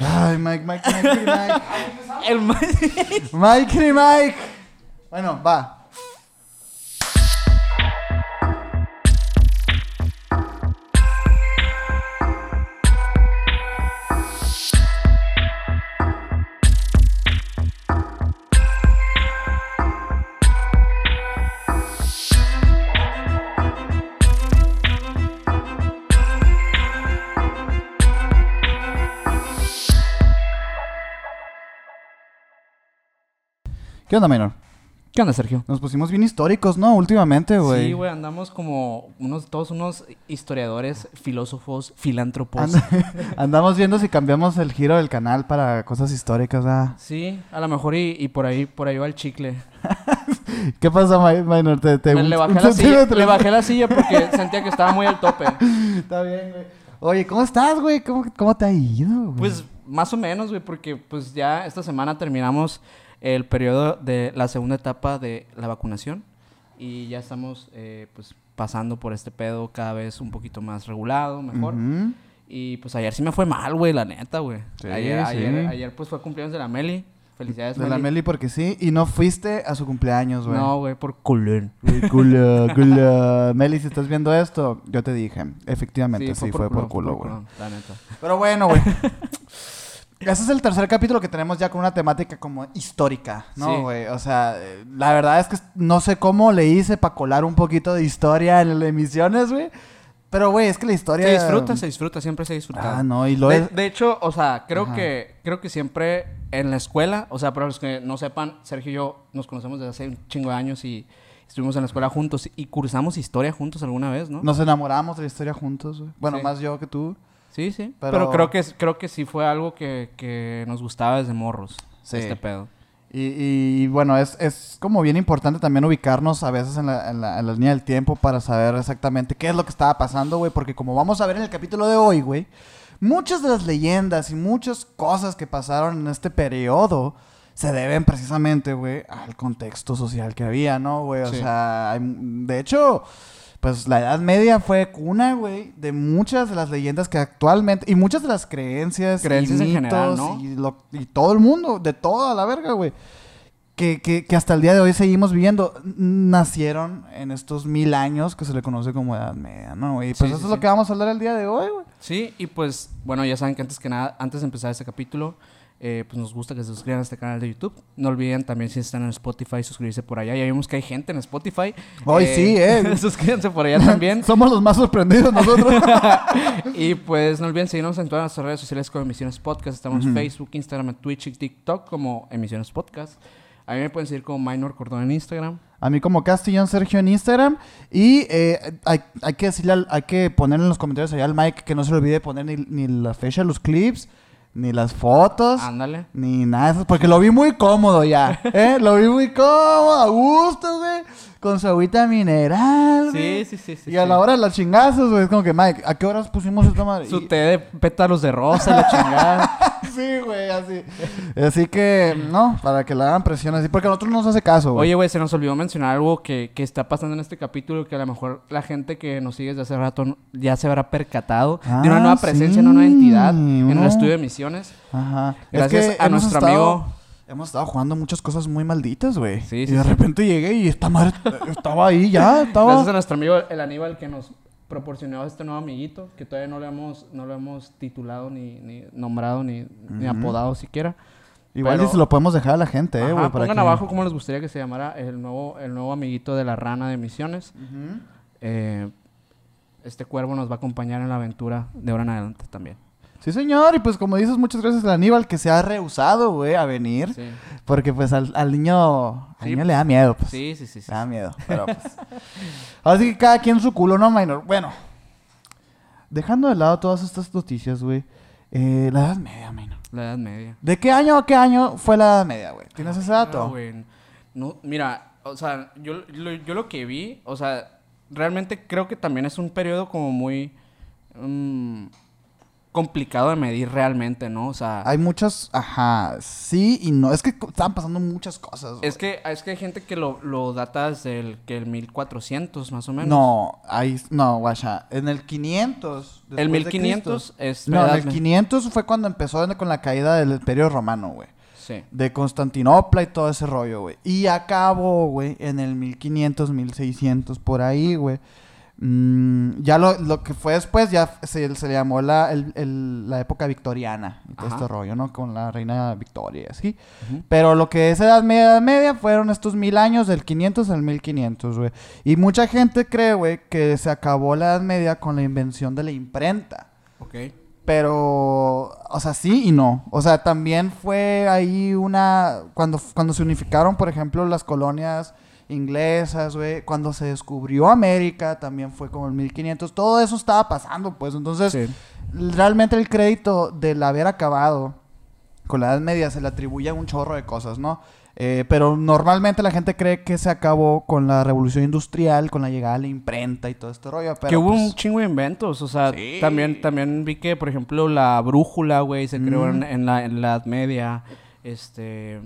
Ay, Mike, Mike, Mike, Mike. El Mike. Mike Mike. Bueno, va. ¿Qué onda, Minor? ¿Qué onda, Sergio? Nos pusimos bien históricos, ¿no? Últimamente, güey. Sí, güey, andamos como unos, todos unos historiadores, filósofos, filántropos. And- andamos viendo si cambiamos el giro del canal para cosas históricas, ¿ah? Sí, a lo mejor y, y por ahí, por ahí va el chicle. ¿Qué pasa, Mi- Minor? ¿Te, te le, bajé la silla, le bajé la silla porque sentía que estaba muy al tope. Está bien, güey. Oye, ¿cómo estás, güey? ¿Cómo, cómo te ha ido, güey? Pues más o menos, güey, porque pues ya esta semana terminamos el periodo de la segunda etapa de la vacunación y ya estamos eh, pues pasando por este pedo cada vez un poquito más regulado, mejor. Ujú. Y pues ayer sí me fue mal, güey, la neta, güey. Sí, ayer, sí. ayer, ayer pues fue cumpleaños de la Meli. Felicidades, De la Meli porque sí. Y no fuiste a su cumpleaños, güey. No, güey, por culón. Culo, culo. Meli, si estás viendo esto, yo te dije. Efectivamente, sí, fue, por culo, culo, güey. La neta. Pero bueno, güey. Ese es el tercer capítulo que tenemos ya con una temática como histórica. ¿no, güey? O sea, la verdad es que no sé cómo le hice para colar un poquito de historia en las emisiones, güey. Pero, güey, es que la historia... Se disfruta, se disfruta, siempre se disfruta. Ah, no, y lo de, es... de hecho, o sea, creo Ajá. que creo que siempre en la escuela, o sea, para los que no sepan, Sergio y yo nos conocemos desde hace un chingo de años y estuvimos en la escuela juntos y cursamos historia juntos alguna vez, ¿no? Nos enamoramos de la historia juntos, güey. Bueno, Sí. más yo que tú. Sí, sí. Pero- Pero, creo que creo que sí fue algo que, que nos gustaba desde morros. Sí. Este pedo. Y, y, bueno, es, es como bien importante también ubicarnos a veces en la, en, la, en la línea del tiempo para saber exactamente qué es lo que estaba pasando, güey. Porque como vamos a ver en el capítulo de hoy, güey, muchas de las leyendas y muchas cosas que pasaron en este periodo se deben precisamente, güey, al contexto social que había, ¿no, güey? O Sí. sea, de hecho, pues la Edad Media fue cuna, güey, de muchas de las leyendas que actualmente, y muchas de las creencias, y Creencias en general, mitos, ¿no? y, lo- y todo el mundo, de toda la verga, güey que, que, que hasta el día de hoy seguimos viviendo, nacieron en estos mil años que se le conoce como Edad Media, ¿no? Y pues Sí, eso sí, es lo que vamos a hablar el día de hoy, güey. Sí, y pues, bueno, ya saben que antes que nada, antes de empezar este capítulo, eh, pues nos gusta que se suscriban a este canal de YouTube. No olviden también si están en Spotify, suscribirse por allá. Ya vimos que hay gente en Spotify. Hoy sí, eh. suscríbanse por allá también. Somos los más sorprendidos nosotros. y pues no olviden seguirnos en todas nuestras redes sociales como Emisiones Podcast. Estamos en. Facebook, Instagram, Twitch y TikTok como Emisiones Podcast. A mí me pueden seguir como Minor Cordón en Instagram. a mí como Castillón Sergio en Instagram. Y eh, hay, hay que decirle, al- hay que poner en los comentarios allá al Mike que no se le olvide poner ni, ni la fecha de los clips, ni las fotos. Ándale. Ni nada de eso, porque lo vi muy cómodo ya, ¿eh? Lo vi muy cómodo, a gusto, güey. Con su agüita mineral. Sí, sí, sí. sí y a la hora de las chingazos, güey, es como que, Mike, ¿a qué horas pusimos esta madre? Su Y- té de pétalos de rosa, la chingada. sí, güey, así. Así que, no, para que le hagan presión así, porque a nosotros no nos hace caso, güey. Oye, güey, se nos olvidó mencionar algo que, que está pasando en este capítulo que a lo mejor la gente que nos sigue desde hace rato ya se habrá percatado de una Ah, nueva presencia, sí, una nueva entidad en el estudio de misiones. Ajá. Gracias Es que a nuestro estado- amigo. Hemos estado jugando muchas cosas muy malditas, güey. Sí, y de sí. repente llegué y esta madre estaba ahí ya, estaba... Gracias a nuestro amigo el Aníbal que nos proporcionó este nuevo amiguito que todavía no lo hemos, no lo hemos titulado ni, ni nombrado ni, ni apodado siquiera. Igual pero- se lo podemos dejar a la gente, eh, güey, para pongan que- abajo cómo les gustaría que se llamara el nuevo, el nuevo amiguito de la rana de misiones. Eh, este cuervo nos va a acompañar en la aventura de ahora en adelante también. Sí, señor, y pues como dices, muchas gracias a Aníbal que se ha rehusado, güey, a venir. Sí, Porque pues al, al niño, al Sí, niño le da miedo, pues. sí, sí. sí, sí. Le da miedo, pero pues. Así que cada quien su culo, ¿no, minor? Bueno, dejando de lado todas estas noticias, güey. eh, la Edad Media, minor. La Edad Media. ¿De qué año a qué año fue la Edad Media, güey? ¿Tienes ese No, dato? güey. No, mira, o sea, yo lo, yo lo que vi, o sea, realmente creo que también es un periodo como muy... mm, complicado de medir realmente, ¿no? O sea, Hay muchas, ajá, sí y no. Es que estaban pasando muchas cosas. güey. es que es que hay gente que lo, lo data desde el, que el 1400 más o menos. No, ahí, no, guacha. En el 500. el después de 1500 es. No, en el me- 500 fue cuando empezó con la caída del Imperio Romano, güey. Sí. De Constantinopla y todo ese rollo, güey. Y acabó, güey, en el 1500, 1600, por ahí, güey. Mm, ya lo, lo que fue después ya se, se le llamó la, el- el- la época victoriana y todo Ajá. este rollo, ¿no? Con la reina Victoria y así. Pero lo que es Edad Media, Edad Media fueron estos mil años, del 500 al 1500, güey. Y mucha gente cree, güey, que se acabó la Edad Media con la invención de la imprenta. Ok. Pero, o sea, sí y no. O sea, también fue ahí una... Cuando, cuando se unificaron, por ejemplo, las colonias inglesas, güey. Cuando se descubrió América, también fue como el 1500. Todo eso estaba pasando, pues. Entonces, Sí. realmente el crédito del haber acabado con la Edad Media se le atribuye a un chorro de cosas, ¿no? Eh, pero normalmente la gente cree que se acabó con la revolución industrial, con la llegada de la imprenta y todo este rollo. Pero que hubo pues, un chingo de inventos, o sea, Sí. también, también vi que, por ejemplo, la brújula, güey, se creó en, en la, en la Edad Media, este...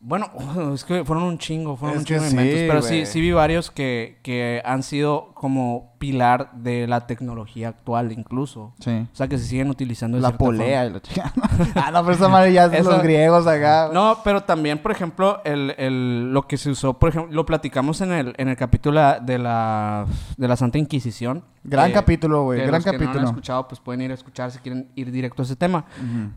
Bueno, es que fueron un chingo, fueron Es un chingo de sí, inventos, pero sí, sí vi varios que, que han sido como pilar de la tecnología actual incluso. Sí. O sea, que se siguen utilizando de La polea y la chica. ah, no, pero esa madre ya es los griegos acá. No, pero también, por ejemplo, el, el- lo que se usó, por ejemplo, lo platicamos en el, en el capítulo de la, de la Santa Inquisición. Gran Eh, capítulo, güey. Gran los que no lo han escuchado, pues pueden ir a escuchar si quieren ir directo a ese tema.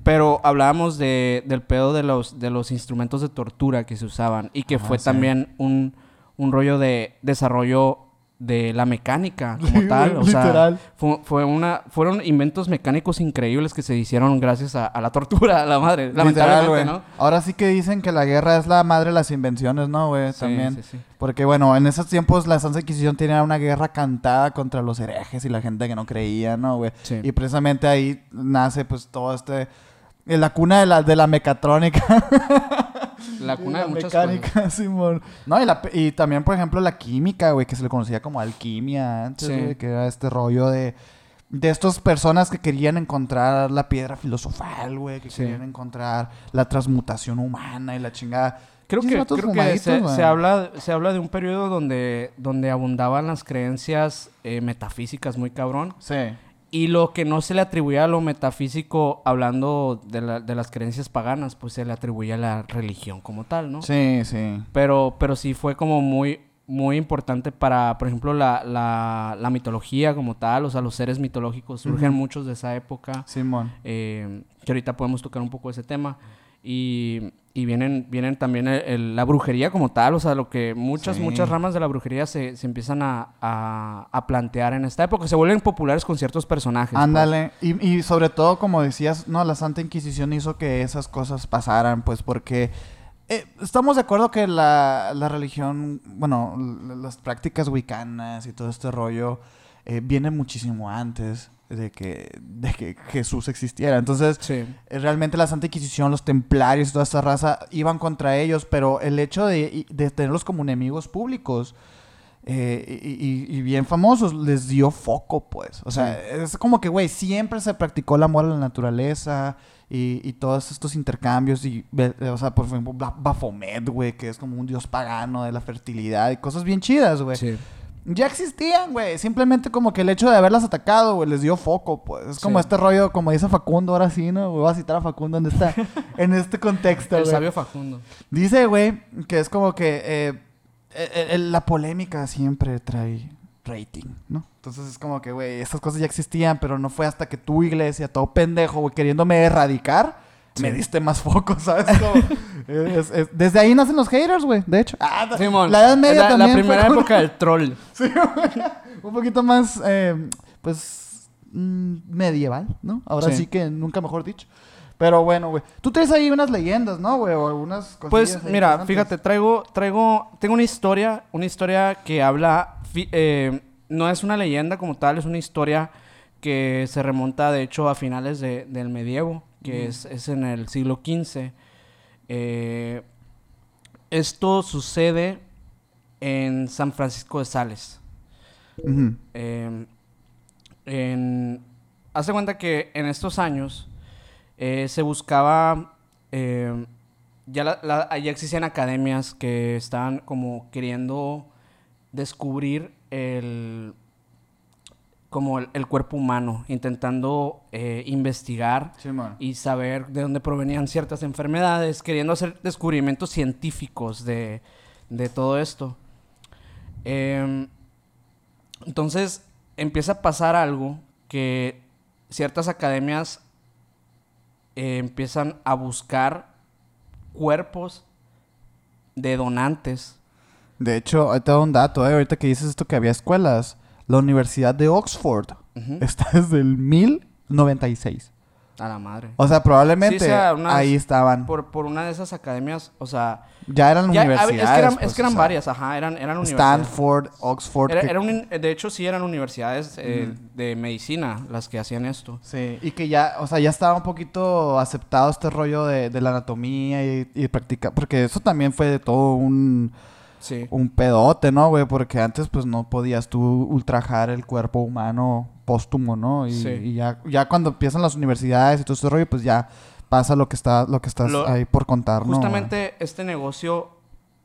Pero hablábamos de, del pedo de los, de los instrumentos de tortura que se usaban y que Ah, fue sí. también un, un rollo de desarrollo de la mecánica como Sí, tal. O sea, literal. fue, fue una, fueron inventos mecánicos increíbles que se hicieron gracias a, a la tortura, a la madre. Literal, Lamentablemente, güey. ¿no? Ahora sí que dicen que la guerra es la madre de las invenciones, ¿no, güey? Sí, También. sí, sí. Porque, bueno, en esos tiempos la Santa Inquisición tenía una guerra cantada contra los herejes y la gente que no creía, ¿no, güey? Sí. Y precisamente ahí nace, pues, todo este... en la cuna de la, de la mecatrónica. La cuna de la muchas mecánica, cosas. Simón. No, y, la y también, por ejemplo, la química, güey, que se le conocía como alquimia antes, Sí. güey, que era este rollo de... De estas personas que querían encontrar la piedra filosofal, güey, que Sí. querían encontrar la transmutación humana y la chingada. Creo que, creo se habla, se habla de un periodo donde, donde abundaban las creencias eh, metafísicas muy cabrón. Sí. Y lo que no se le atribuía a lo metafísico, hablando de, la- de las creencias paganas, pues se le atribuía a la religión como tal, ¿no? Sí, sí. Pero, pero sí fue como muy, muy importante para, por ejemplo, la, la, la mitología como tal, o sea, los seres mitológicos surgen muchos de esa época, Simón. eh, que ahorita podemos tocar un poco ese tema. Y, y vienen, vienen también el- el- la brujería como tal, o sea, lo que muchas, Sí. muchas ramas de la brujería se, se empiezan a, a, a plantear en esta época, se vuelven populares con ciertos personajes. pues. Ándale. Y, y sobre todo, como decías, no, la Santa Inquisición hizo que esas cosas pasaran, pues porque eh, estamos de acuerdo que la, la religión, bueno, las prácticas wicanas y todo este rollo eh, viene muchísimo antes de que, de que Jesús existiera. Entonces, Sí. eh, realmente la Santa Inquisición, los templarios y toda esta raza iban contra ellos, pero el hecho de, de tenerlos como enemigos públicos eh, y, bien famosos les dio foco, pues. O sea, es como que, güey, siempre se practicó el amor a la naturaleza y, y todos estos intercambios. Y, ve- o sea, por ejemplo, Ba- Baphomet, güey, que es como un dios pagano de la fertilidad y cosas bien chidas, güey. Sí. Ya existían, güey. Simplemente como que el hecho de haberlas atacado, güey, les dio foco, pues. Es como Sí. este rollo, como dice Facundo, ahora sí, ¿no? Voy a citar a Facundo en, esta, en este contexto, El sabio Facundo. Dice, güey, que es como que eh, eh, eh, la polémica siempre trae rating, ¿no? Entonces es como que, güey, estas cosas ya existían, pero no fue hasta que tu iglesia, todo pendejo, güey, queriéndome erradicar, me diste más foco, ¿sabes? Como, es- es- desde ahí nacen los haters, güey, de hecho. Ah, Simón, la Edad Media la, también la primera época del troll. Sí, güey. un poquito más, eh, pues, mm, medieval, ¿no? Ahora sí. Sí. que nunca mejor dicho. Pero bueno, güey. Tú traes ahí unas leyendas, ¿no, güey? O algunas cosas. Pues mira, fíjate, traigo, traigo, tengo una historia, una historia que habla, eh, no es una leyenda como tal, es una historia que se remonta de hecho a finales de- del medievo, que es, es en el siglo XV. Eh, esto sucede en San Francisco de Sales. Eh, en, hace cuenta que en estos años eh, se buscaba, eh, ya, la- la- ya existían academias que estaban como queriendo descubrir el, como el, el cuerpo humano, intentando eh, investigar y saber de dónde provenían ciertas enfermedades, queriendo hacer descubrimientos científicos de, de todo esto. Em, entonces empieza a pasar algo que ciertas academias eh, empiezan a buscar cuerpos de donantes. De hecho, ahí te doy un dato, ¿eh? Ahorita que dices esto que había escuelas. La Universidad de Oxford está desde el 1096. A la madre. O sea, probablemente Sí, o sea, unas- ahí estaban. Por, por una de esas academias, o sea... Ya eran ya- universidades. es que eran, pues, es que eran o sea, varias, ajá, eran, eran universidades. Stanford, Oxford. Era- que- era un- de hecho, sí eran universidades eh, de medicina las que hacían esto. Sí, y que ya, o sea, ya estaba un poquito aceptado este rollo de, de la anatomía y, y practicar, porque eso también fue de todo un, Sí. un pedote, ¿no, güey? Porque antes, pues, no podías tú ultrajar el cuerpo humano póstumo, ¿no? Y, Sí. y ya, ya cuando empiezan las universidades y todo ese rollo, pues ya pasa lo que está, lo que estás Lo- ahí por contar, ¿no? Justamente este negocio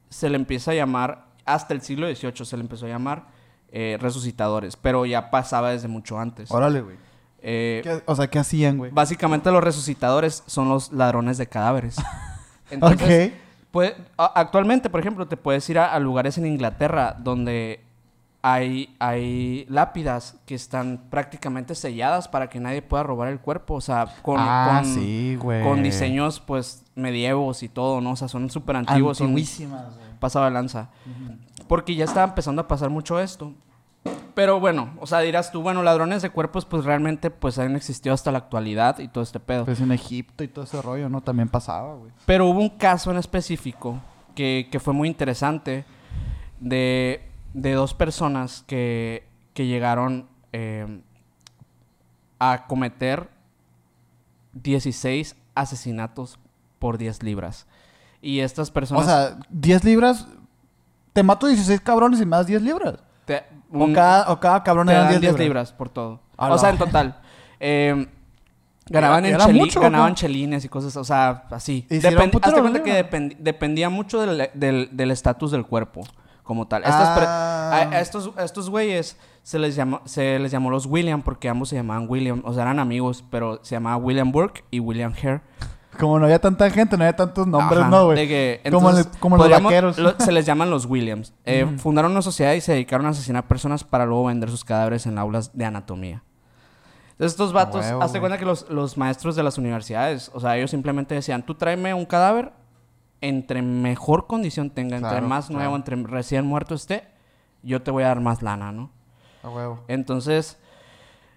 se le empieza a llamar, hasta el siglo XVIII se le empezó a llamar eh, resucitadores, pero ya pasaba desde mucho antes. Órale, güey. Eh, ¿Qué- O sea, ¿qué hacían, güey? básicamente los resucitadores son los ladrones de cadáveres. Entonces, ok. Puede- actualmente, por ejemplo, te puedes ir a, a lugares en Inglaterra donde hay, hay lápidas que están prácticamente selladas para que nadie pueda robar el cuerpo. O sea, con, ah, con, sí, güey. con diseños, pues, medievos y todo, ¿no? O sea, son súper antiguos. Son Antiguísimas, pasado de lanza. Porque ya estaba empezando a pasar mucho esto. Pero bueno, o sea, dirás tú, bueno, ladrones de cuerpos, pues realmente, pues han existido hasta la actualidad y todo este pedo. Pues en Egipto y todo ese rollo, ¿no? También pasaba, güey. Pero hubo un caso en específico que, que fue muy interesante de, de dos personas que, que llegaron eh, a cometer 16 asesinatos por 10 libras. Y estas personas... O sea, 10 libras. Te mato 16 cabrones y más 10 libras. Te- O un- cada, o cada cabrón te dan 10 10 libras. libras. por todo. A o sea, en total. Eh, ganaban, Era- en cheli- mucho, ganaban chelines y cosas, o sea, así. Si un Depend- hazte cuenta que dependía mucho del estatus del cuerpo, como tal. Ah. a, a estos, a estos güeyes se les, llamó, se les llamó los William porque ambos se llamaban William, o sea, eran amigos, pero se llamaban William Burke y William Hare. Como no había tanta gente, no había tantos nombres, Ajá, ¿no, güey? Como le- como los vaqueros. lo- se les llaman los Williams. Eh, Fundaron una sociedad y se dedicaron a asesinar personas para luego vender sus cadáveres en aulas de anatomía. Entonces estos vatos, huevo, hazte cuenta que los, los maestros de las universidades, o sea, ellos simplemente decían, tú tráeme un cadáver, entre mejor condición tenga, entre Claro, más nuevo, claro. entre recién muerto esté, yo te voy a dar más lana, ¿no? A huevo. Entonces,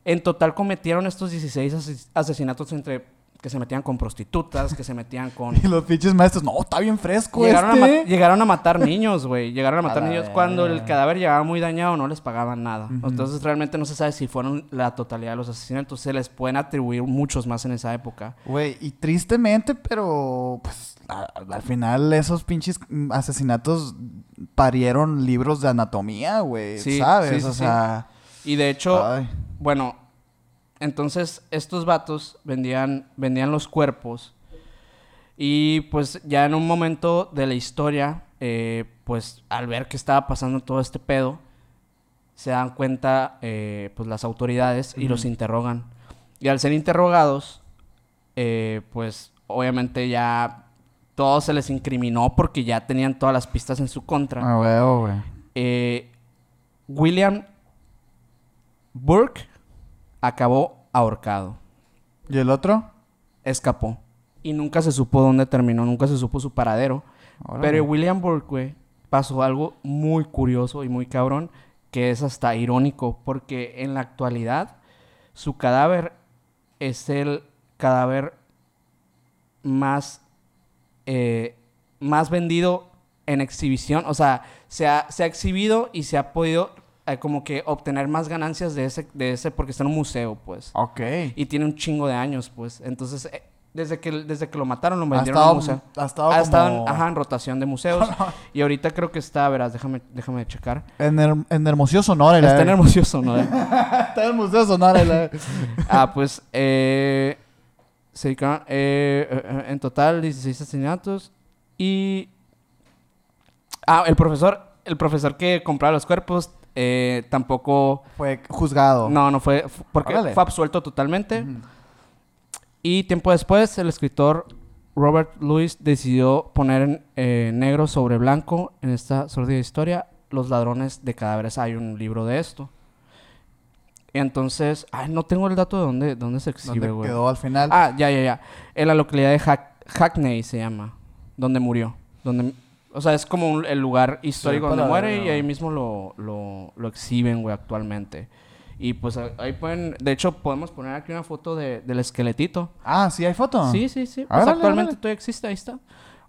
en total cometieron estos 16 ases- asesinatos entre que se metían con prostitutas, que se metían con... Y los pinches maestros, no, está bien fresco Llegaron, este. llegaron a matar niños, güey. Llegaron a matar niños. Cuando el cadáver llegaba muy dañado, no les pagaban nada. Entonces, realmente no se sabe si fueron la totalidad de los asesinatos. Se les pueden atribuir muchos más en esa época. Güey, y tristemente, pero pues a- al final esos pinches mm, asesinatos parieron libros de anatomía, güey, Sí, ¿sabes? sí, sí, o sea, Y de hecho, ay, bueno, entonces estos vatos vendían, vendían los cuerpos. Y pues ya en un momento de la historia, eh, pues al ver que estaba pasando todo este pedo, se dan cuenta eh, pues las autoridades y los interrogan. Y al ser interrogados, eh, pues obviamente ya todo se les incriminó porque ya tenían todas las pistas en su contra. a huevo, güey. Eh, William Burke acabó ahorcado. ¿Y el otro? Escapó. Y nunca se supo dónde terminó, nunca se supo su paradero. Órale. Pero William Burke, pasó algo muy curioso y muy cabrón, que es hasta irónico, porque en la actualidad su cadáver es el cadáver más, eh, más vendido en exhibición. O sea, se ha, se ha exhibido y se ha podido eh, como que obtener más ganancias de ese, de ese porque está en un museo, pues. Ok. Y tiene un chingo de años, pues. Entonces, eh, desde que, desde que lo mataron lo vendieron al museo. ha estado Ha estado en, ajá, en rotación de museos. y ahorita creo que está, verás, déjame, déjame checar. en, Her- en Hermosillo, Sonora. la- Está en Hermosillo, ¿no? Está en Museo Sonora. ah, pues, eh, se dedicaron, eh, eh, eh, en total 16 asesinatos. Y... Ah, el profesor, el profesor que compraba los cuerpos eh, tampoco... Fue juzgado. No, no fue, fu- porque Órale. fue absuelto totalmente. Y tiempo después, el escritor Robert Louis decidió poner en eh, negro sobre blanco en esta sordida historia los ladrones de cadáveres. Hay un libro de esto. Y entonces, ay, no tengo el dato de dónde, dónde se exhibe, ¿Dónde güey. quedó al final? Ah, ya, ya, ya. En la localidad de Hack- Hackney se llama, donde murió. Donde, o sea, es como un- el lugar histórico donde muere y ahí mismo lo, lo, lo exhiben, güey, actualmente. Y pues ahí pueden, de hecho, podemos poner aquí una foto de- del esqueletito. Ah, sí, hay foto. Sí, sí, sí. Pues Órale, actualmente todavía existe, ahí está.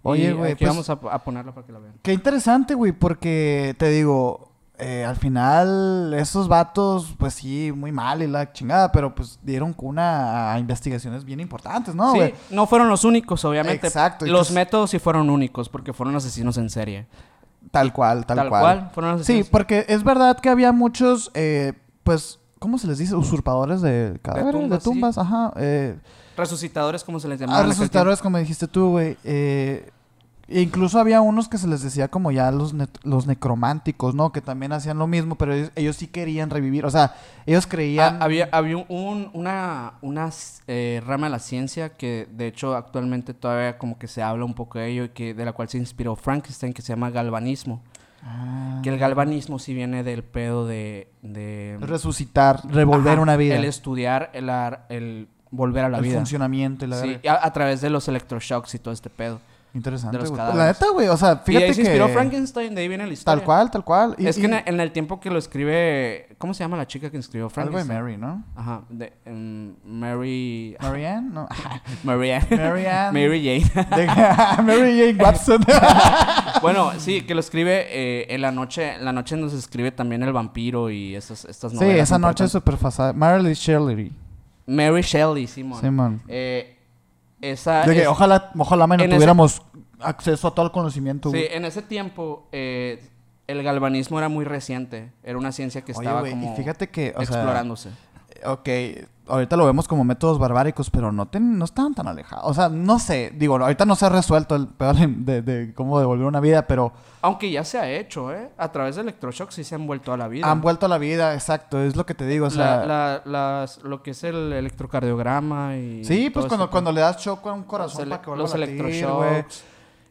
Oye, güey, pues- vamos a, a ponerla para que la vean. Qué interesante, güey, porque te digo, eh, al final esos vatos, pues sí, muy mal y la chingada, pero pues dieron cuna a investigaciones bien importantes, ¿no, sí, no fueron los únicos, obviamente. Exacto, Los entonces- métodos sí fueron únicos porque fueron asesinos en serie. Tal cual, tal, Tal, cual. cual. fueron asesinos. Sí, porque es verdad que había muchos, eh, pues, ¿cómo se les dice? Usurpadores de cadáveres, de tumbas, tumbas, sí. ajá. Eh, Resucitadores, como se les ah, llamaba. aquel resucitadores, como dijiste tú, güey. Eh, e incluso había unos que se les decía como ya los, ne- los necrománticos, ¿no? Que también hacían lo mismo, pero ellos, ellos sí querían revivir. O sea, ellos creían... Ah, había había un, una, una eh, rama de la ciencia que de hecho actualmente todavía como que se habla un poco de ello y que de la cual se inspiró Frankenstein que se llama galvanismo. Ah, Que el galvanismo sí viene del pedo de... de resucitar, revolver Ajá, una vida. El estudiar, el, ar- el volver a la el vida. funcionamiento y la Sí, a través de los electroshocks y todo este pedo. Interesante, de los güey. cadáveres. La neta, güey, o sea, y fíjate ahí se que... inspiró Frankenstein, de ahí viene la historia. Tal cual, tal cual. Y- es que y- en el, en el tiempo que lo escribe... ¿Cómo se llama la chica que escribió Algo de Frankenstein? Mary, ¿no? Ajá, de em, Mary... Marianne, ¿no? Mary Ann. Mary Jane. De- Mary Jane Watson. bueno, sí, que lo escribe eh, en la noche, en la noche nos escribe también el vampiro y esas, estas sí, novelas. esa noche es súper fasada. Mary Shelley. Mary Shelley, Simón. Simón. Eh, esa De que es- ojalá, ojalá menos ese- tuviéramos acceso a todo el conocimiento. Sí, güey. en ese tiempo eh, el galvanismo era muy reciente. Era una ciencia que Oye, estaba güey, como y fíjate que, o sea, explorándose. Ok, ahorita lo vemos como métodos barbáricos, pero no, ten- no estaban tan alejados. O sea, no sé, digo, ahorita no se ha resuelto el pedo de, de cómo devolver una vida, pero Aunque ya se ha hecho, ¿eh? A través de electroshock sí se han vuelto a la vida. han vuelto a la vida, exacto, es lo que te digo, o sea... La- la- las- lo que es el electrocardiograma y... sí, pues cuando, cuando le das choque a un corazón para que vuelva los a latir.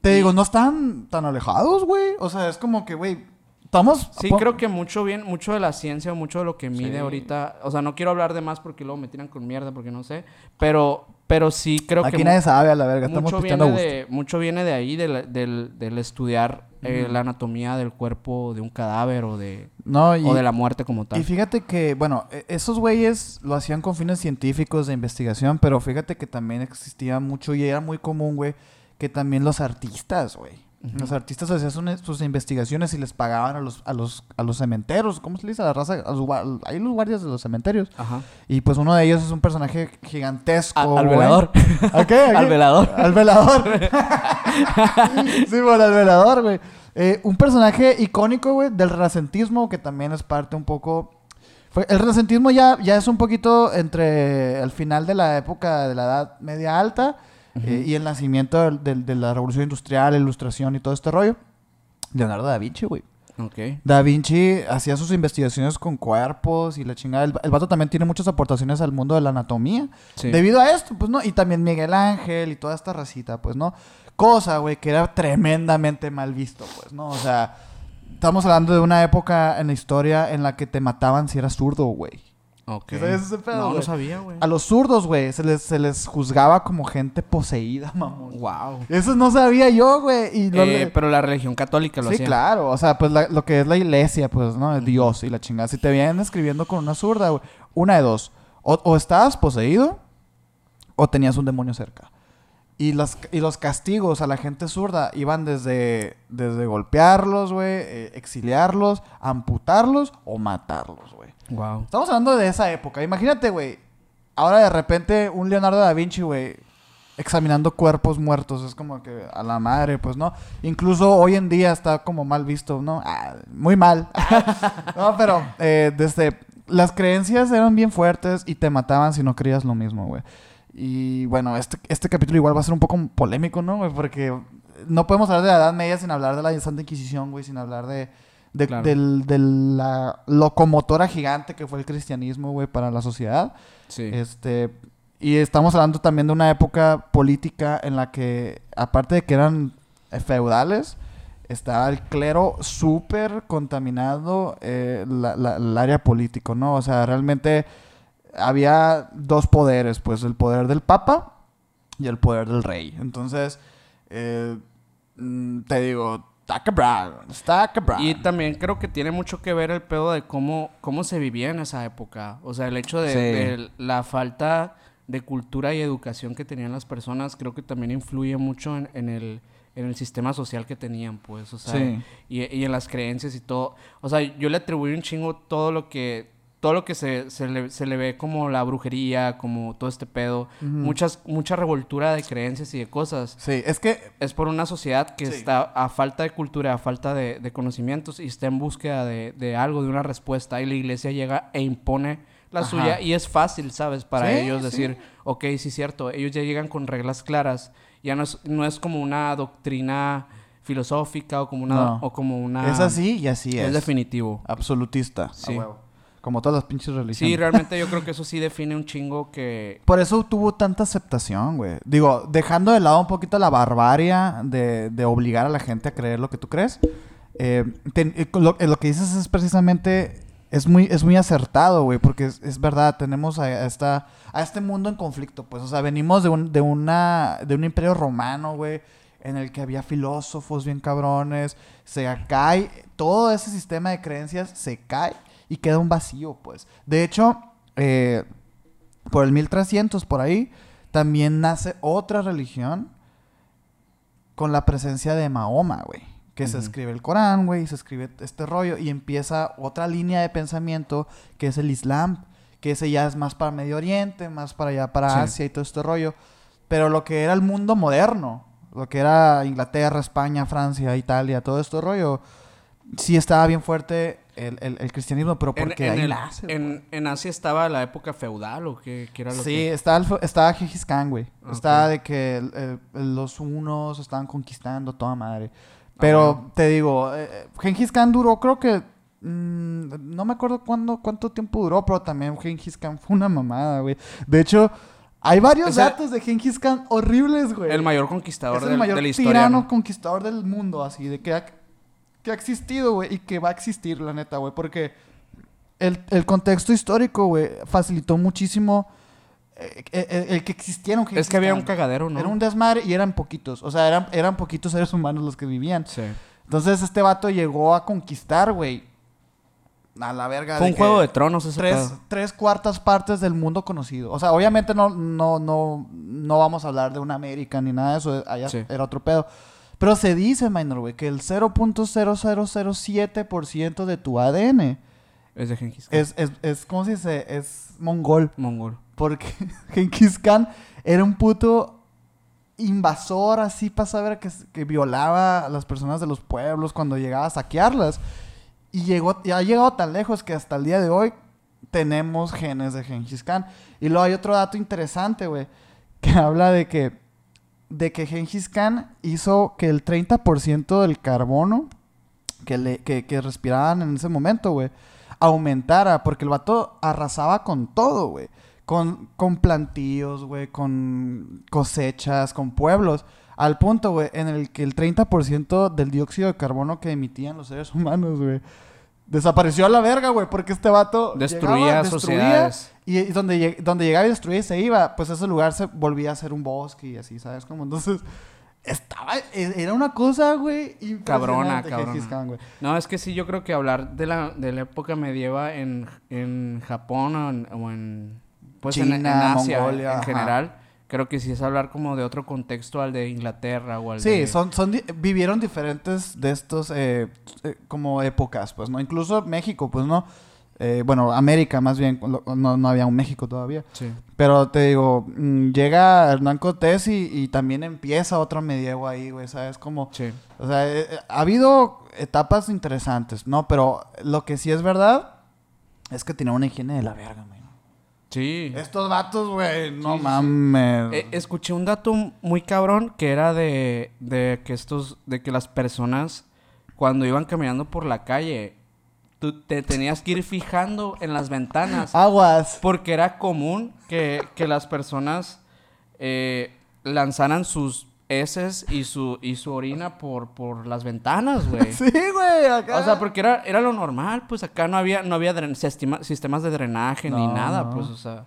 Te Y- digo, no están tan alejados, güey. O sea, es como que, güey, estamos... Sí, creo que mucho bien, mucho de la ciencia, mucho de lo que mide Sí. ahorita, o sea, no quiero hablar de más porque luego me tiran con mierda porque no sé, pero pero sí creo Aquí que nadie mu- sabe a la verga, estamos mucho viene gusto. de mucho viene de ahí del, del, del estudiar eh, la anatomía del cuerpo de un cadáver o de No, y, o de la muerte como tal. y fíjate que, bueno, e- esos güeyes lo hacían con fines científicos de investigación, pero fíjate que también existía mucho y era muy común, güey, que también los artistas, güey. Los artistas hacían sus- investigaciones y les pagaban a los, a los, a los cementeros. ¿Cómo se le dice a la raza? A los, ahí los guardias de los cementerios. Ajá. Y pues uno de ellos es un personaje gigantesco. A- al velador. ¿A qué? ¿A Al velador. Al velador. sí, bueno, al velador, güey. Eh, un personaje icónico, güey, del renacentismo, que también es parte un poco... el renacentismo ya, ya es un poquito entre el final de la época de la Edad Media Alta eh, y el nacimiento del- de la Revolución Industrial, la Ilustración y todo este rollo. Leonardo da Vinci, güey. Ok. Da Vinci hacía sus investigaciones con cuerpos y la chingada. El, el vato también tiene muchas aportaciones al mundo de la anatomía. Sí. Debido a esto, pues, ¿no? Y también Miguel Ángel y toda esta racita, pues, ¿no? Cosa, güey, que era tremendamente mal visto, pues, ¿no? O sea, estamos hablando de una época en la historia en la que te mataban si eras zurdo, güey. Ok. ¿Sabes ese pedo, no, güey? sabía, güey. A los zurdos, güey, se les, se les juzgaba como gente poseída, mamón. Wow. Eso no sabía yo, güey. Y lo Eh, le- pero la religión católica lo Sí, hacía. claro. O sea, pues la- lo que es la iglesia, pues, ¿no? El Dios y la chingada. Si te vienen escribiendo con una zurda, güey. Una de dos. O, o estabas poseído o tenías un demonio cerca. Y, las, y los castigos a la gente zurda iban desde, desde golpearlos, güey, eh, exiliarlos, amputarlos o matarlos, güey. Wow. Estamos hablando de esa época. Imagínate, güey. Ahora de repente un Leonardo da Vinci, güey, examinando cuerpos muertos. Es como que a la madre, pues, ¿no? Incluso hoy en día está como mal visto, ¿no? Ah, muy mal. no, pero eh, desde... Las creencias eran bien fuertes y te mataban si no creías lo mismo, güey. Y bueno, este, este capítulo igual va a ser un poco polémico, ¿no, güey? Porque no podemos hablar de la Edad Media sin hablar de la Santa Inquisición, güey, sin hablar de, de, Claro. del- de la locomotora gigante que fue el cristianismo, güey, para la sociedad. Sí. Este, y estamos hablando también de una época política en la que, aparte de que eran feudales, estaba el clero súper contaminado eh, la- la- el área político, ¿no? O sea, realmente había dos poderes, pues el poder del papa y el poder del rey. Entonces, eh, mm, te digo, está cabrón, está cabrón. Y también creo que tiene mucho que ver el pedo de cómo, cómo se vivía en esa época. O sea, el hecho de, Sí. de la falta de cultura y educación que tenían las personas, creo que también influye mucho en, en el, en el sistema social que tenían, pues. O sea, Sí. y, y en las creencias y todo. O sea, yo le atribuyo un chingo todo lo que todo lo que se, se, le, se le ve como la brujería, como todo este pedo, muchas, mucha revoltura de creencias y de cosas Sí, es que es por una sociedad que Sí. está a falta de cultura, a falta de, de conocimientos y está en búsqueda de, de algo, de una respuesta. Y la iglesia llega e impone la Ajá. suya y es fácil, ¿sabes? Para Sí, ellos sí. decir, ok, sí, cierto. Ellos ya llegan con reglas claras. Ya no es, no es como una doctrina filosófica o como una... No. O como una es así y así es. Es definitivo. Absolutista. a Sí. huevo. Como todas las pinches religiones. Sí, realmente yo creo que eso sí define un chingo que... Por eso tuvo tanta aceptación, güey. Digo, dejando de lado un poquito la barbarie de, de obligar a la gente a creer lo que tú crees. eh, eh, lo, eh, lo que dices es precisamente... Es muy, es muy acertado, güey, porque es, es verdad, tenemos a, a esta, a este mundo en conflicto, pues, o sea, venimos de un, de una, de un imperio romano, güey, en el que había filósofos bien cabrones, se cae, todo ese sistema de creencias se cae y queda un vacío, pues. De hecho, eh, por el 1300, por ahí, también nace otra religión con la presencia de Mahoma, güey. Que se escribe el Corán, güey, se escribe este rollo y empieza otra línea de pensamiento que es el Islam, que ese ya es más para Medio Oriente, más para allá, para Sí. Asia y todo este rollo. Pero lo que era el mundo moderno, lo que era Inglaterra, España, Francia, Italia, todo este rollo, sí estaba bien fuerte el, el- el cristianismo, pero porque en ahí el- nace. güey. en, en Asia estaba la época feudal o qué, qué era lo Sí, que... estaba, estaba Gengis Khan, güey. Estaba de que los unos estaban conquistando toda madre. Pero bueno. te digo, eh, Gengis Khan duró, creo que. mm, no me acuerdo cuándo, cuánto tiempo duró, pero también Gengis Khan fue una mamada, güey. De hecho, hay varios O sea, datos de Gengis Khan horribles, güey. El mayor conquistador es el del- mayor de la historia. tirano ¿no? conquistador del mundo, así, de que que ha existido, güey, y que va a existir, la neta, güey, porque el, el contexto histórico, güey, facilitó muchísimo eh, eh, el, que existiera un Es que había un cagadero, ¿no? Era un desmadre y eran poquitos, o sea, eran, eran poquitos seres humanos los que vivían. Sí. Entonces este vato llegó a conquistar, güey, a la verga. Fue un que juego de tronos ese tres, pedo. tres cuartas partes del mundo conocido. O sea, obviamente no, no, no, no vamos a hablar de una América ni nada de eso. Allá Sí. era otro pedo. Pero se dice, minor, güey, que el 0.0007% de tu ADN Es de Genghis Khan. es, es, es, ¿cómo se dice? Es mongol. Mongol. Porque Genghis Khan era un puto invasor así para saber que, que violaba a las personas de los pueblos cuando llegaba a saquearlas. Y llegó, y ha llegado tan lejos que hasta el día de hoy tenemos genes de Genghis Khan. Y luego hay otro dato interesante, güey, que habla de que, de que Genghis Khan hizo que el 30% del carbono que, le, que, respiraban en ese momento, güey, aumentara, porque el vato arrasaba con todo, güey. Con, con plantíos, güey, con cosechas, con pueblos. Al punto, güey, en el que el 30% del dióxido de carbono que emitían los seres humanos, güey, desapareció a la verga, güey, porque este vato Destruía llegaba, sociedades. y, y donde, lleg- donde llegaba y destruía y se iba, pues ese lugar se volvía a ser un bosque y así, ¿sabes? Como entonces, estaba, e- era una cosa, güey, Cabrona, cabrona. Khan. No, es que sí, yo creo que hablar de la, de la época medieval en, en Japón o en, o en, pues en- en, China, Asia Mongolia, en general, creo que sí es hablar como de otro contexto al de Inglaterra o al Sí, de... son, son di- vivieron diferentes de estos eh, eh, como épocas, pues, ¿no? Incluso México, pues, ¿no? Eh, bueno, América más bien, no, no había un México todavía. Sí. Pero te digo, mm, llega Hernán Cortés y, y también empieza otro medievo ahí, güey, ¿sabes? Como, Sí. o sea, ha habido etapas interesantes, ¿no? Pero lo que sí es verdad es que tiene una higiene de la verga, güey. Sí. Estos vatos, güey, no Sí, sí, sí. mames. Eh, escuché un dato muy cabrón que era de, de que estos, de que las personas cuando iban caminando por la calle, tú te tenías que ir fijando en las ventanas. Aguas. Porque era común que, que las personas eh, lanzaran sus heces y su, y su orina por, por las ventanas, güey. Sí, güey, acá. O sea, porque era, era lo normal, pues acá no había, no había sistema- sistemas de drenaje ni nada, no. pues, o sea.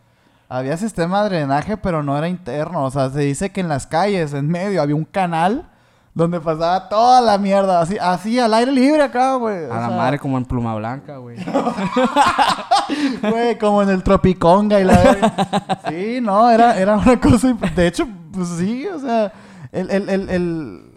Había sistema de drenaje, pero no era interno. O sea, se dice que en las calles, en medio, había un canal donde pasaba toda la mierda. Así, así al aire libre acá, güey. O A la sea, madre como en pluma blanca, güey. Güey, como en el Tropiconga y la. Sí, no, era, era una cosa. De hecho, pues sí, o sea. El, el, el, el-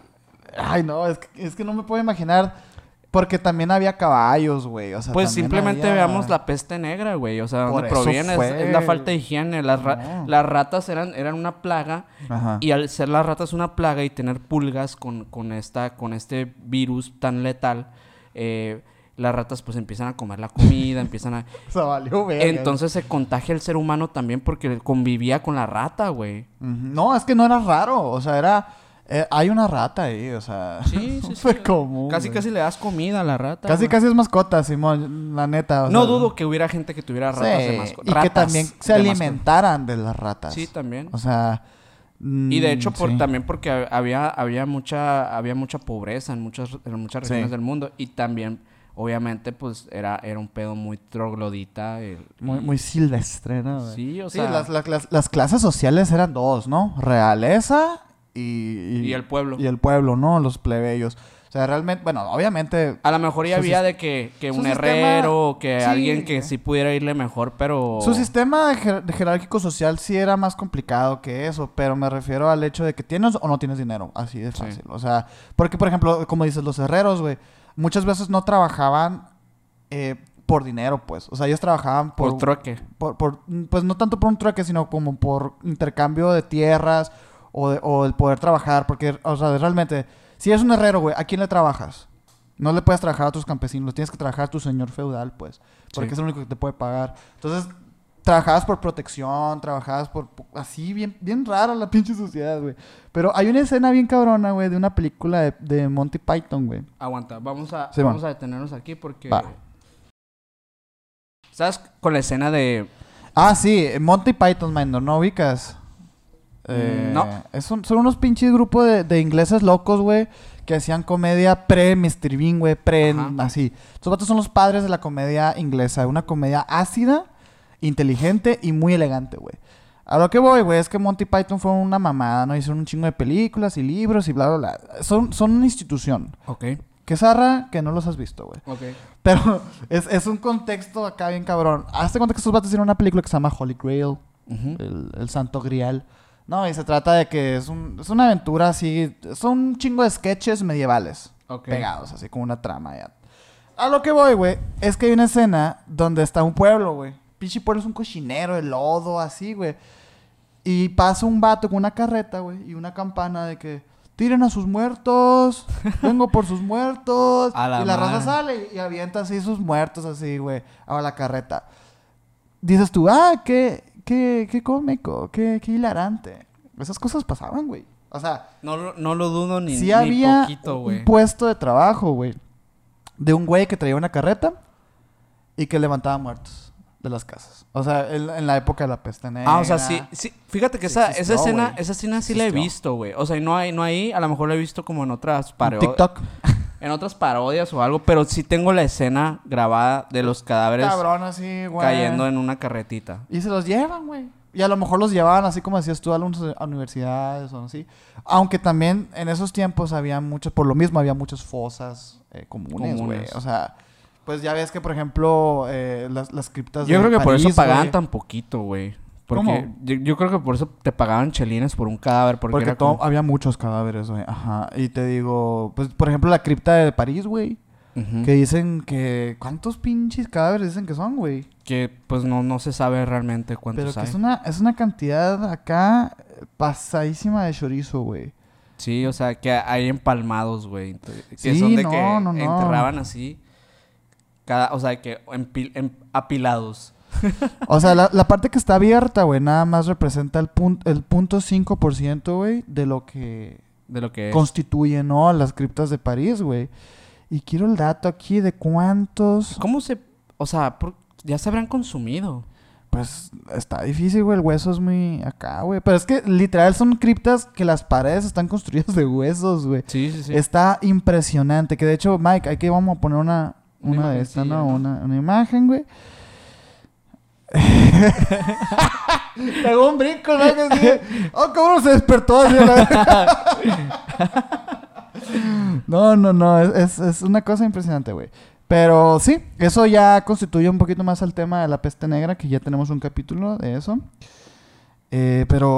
Ay, no, es que, es que no me puedo imaginar. Porque también había caballos, güey. O sea, Pues simplemente había- veamos la peste negra, güey. O sea, ¿dónde proviene? Es, fue. es la falta de higiene. Las, ra- No. las ratas eran, eran una plaga. Ajá. Y al ser las ratas una plaga y tener pulgas con, con, esta, con este virus tan letal, eh, las ratas pues empiezan a comer la comida, empiezan a... O sea, valió verga. Entonces se contagia el ser humano también porque convivía con la rata, güey. No, es que no era raro. O sea, era. eh, hay una rata ahí, o sea. Sí, sí, fue sí. común. Casi, güey. casi le das comida a la rata. Casi, güey. casi es mascota, Simón, la neta. o No sea, dudo que hubiera gente que tuviera ratas sí, de mascota. Y que también se de mascota. alimentaran de las ratas. Sí, también. O sea. Y de mm, hecho, por, sí. también porque hab- había, había, mucha, había mucha pobreza en muchas, en muchas regiones del mundo. Y también, obviamente, pues era, era un pedo muy troglodita. el- Muy, y- muy silvestre, ¿no? güey? Sí, o Sí, sea. las, las- las- las clases sociales eran dos, ¿no? Realeza y, Y el pueblo. Y el pueblo, ¿no? Los plebeyos. O sea, realmente, bueno, obviamente. A lo mejor ya había de que, que un sistema- herrero, que sí. alguien que sí pudiera irle mejor, pero... Su sistema jer- de jerárquico social sí era más complicado que eso, pero me refiero al hecho de que tienes o no tienes dinero, así de Sí. fácil. O sea, porque por ejemplo, como dices, los herreros, güey, muchas veces no trabajaban eh, por dinero, pues. O sea, ellos trabajaban por por, troque. por, por- pues no tanto por un trueque, sino como por intercambio de tierras o, de- o el poder trabajar, porque, o sea, realmente, si eres un herrero, güey, ¿a quién le trabajas? No le puedes trabajar a tus campesinos, tienes que trabajar a tu señor feudal, pues, porque Sí. es el único que te puede pagar. Entonces, trabajabas por protección, trabajabas por... así, bien, bien rara la pinche sociedad, güey. Pero hay una escena bien cabrona, güey, de una película de, de Monty Python, güey. Aguanta, vamos a, Sí, vamos va. a detenernos aquí porque... Va. ¿Sabes? Con la escena de... Ah, sí, Monty Python, man, ¿no, ¿no ubicas? Eh, no. es un- son unos pinches grupos de, de ingleses locos, güey, que hacían comedia pre-Mr. Bean, güey, pre... Ajá. así. Estos vatos son los padres de la comedia inglesa. Una comedia ácida, inteligente y muy elegante, güey. A lo que voy, güey, es que Monty Python fue una mamada, ¿no? Hicieron un chingo de películas y libros y bla, bla, bla. Son, son una institución. Ok, Que zarra que no los has visto, güey. ok. Pero es, es un contexto acá bien cabrón. Hazte cuenta que estos vatos hicieron una película que se llama Holy Grail, el, el Santo Grial. No, y se trata de que es, un, es una aventura así. Son un chingo de sketches medievales. Ok. Pegados, así como una trama ya. A lo que voy, güey, es que hay una escena donde está un pueblo, güey. Pinche pueblo es un cochinero de lodo, así, güey. Y pasa un vato con una carreta, güey, y una campana de que tiren a sus muertos, vengo por sus muertos. A la y la raza sale y avienta así sus muertos, así, güey, a la carreta. Dices tú, ah, qué, qué, qué cómico, qué, qué hilarante. Esas cosas pasaban, güey. O sea, No, lo- no lo dudo ni, sí ni había poquito, güey. un puesto de trabajo, güey. De un güey que traía una carreta y que levantaba muertos de las casas. O sea, en, en la época de la peste negra. Ah, o sea, sí, sí. Fíjate que Sí esa, existió, esa escena, esa escena sí la he visto, güey. O sea, y no hay, no ahí, a lo mejor la he visto como en otras parodias. TikTok. En otras parodias o algo, pero sí tengo la escena grabada de los cadáveres Cabrón, así, güey. cayendo en una carretita. Y se los llevan, güey. Y a lo mejor los llevaban así como decías tú a a universidades o así. Aunque también en esos tiempos había muchos, por lo mismo había muchas fosas eh, comunes, güey. O sea, pues ya ves que, por ejemplo, eh, las, las criptas Yo de creo que por eso pagaban güey, tan poquito, güey. Porque ¿Cómo? yo, yo creo que por eso te pagaban chelines por un cadáver. Porque, Porque, era to- como- había muchos cadáveres, güey. Ajá. Y te digo, pues, por ejemplo, la cripta de París, güey. Ujú. Que dicen que... ¿Cuántos pinches cadáveres dicen que son, güey? Que pues no, no se sabe realmente Pero cuántos que hay. es una, es una cantidad acá pasadísima de chorizo, güey. Sí, o sea, que hay empalmados, güey. Que Sí, son de no, que no, no. enterraban así. Cada, o sea, que apilados. O sea, la, la parte que está abierta, güey, nada más representa el, pun- el punto 5%, güey, de lo que De lo que es. constituye, ¿no? Las criptas de París, güey. Y quiero el dato aquí de cuántos... ¿Cómo se...? O sea, por- ya se habrán consumido. Pues está difícil, güey. El hueso es muy acá, güey. Pero es que literal son criptas que las paredes están construidas de huesos, güey. Sí, sí, sí. Está impresionante. Que de hecho, Mike, aquí vamos a poner una, Una una de estas, ¿no? Una, una imagen, güey. Pegó un brinco, ¿no? Que sí. Oh, cómo se despertó. así, la- no, no, no. Es, es, es una cosa impresionante, güey. Pero sí, eso ya constituye un poquito más al tema de la peste negra, que ya tenemos un capítulo de eso. Eh, pero,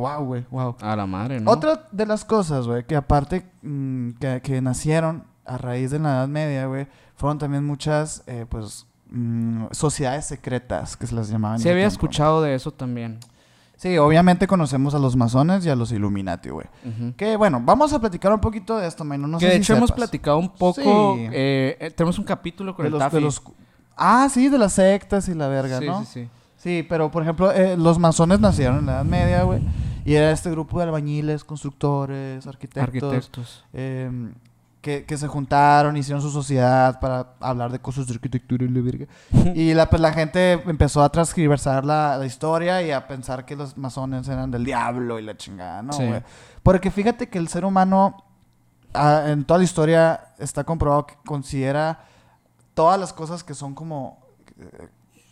wow, güey, wow. A la madre, ¿no? Otra de las cosas, güey, que aparte mm, que, que nacieron a raíz de la Edad Media, güey, fueron también muchas, eh, pues, mm, sociedades secretas que se las llamaban. Sí ese había tiempo. escuchado de eso también. Sí, obviamente conocemos a los masones y a los Illuminati, güey. Que bueno, vamos a platicar un poquito de esto, man. No que sé de si hecho hemos platicado un poco... Sí. eh, eh, tenemos un capítulo con de el los, de los- Ah, sí, de las sectas y la verga, sí, ¿no? sí, sí. Sí, pero por ejemplo, eh, los masones nacieron en la Edad Media, güey. Y era este grupo de albañiles, constructores, arquitectos. Arquitectos. eh, que, que se juntaron, hicieron su sociedad para hablar de cosas de arquitectura y la verga. Y la, pues, la gente empezó a transcriversar la, la historia y a pensar que los masones eran del diablo y la chingada, ¿no? Sí. Porque fíjate que el ser humano, ah, en toda la historia, está comprobado que considera todas las cosas que son como eh,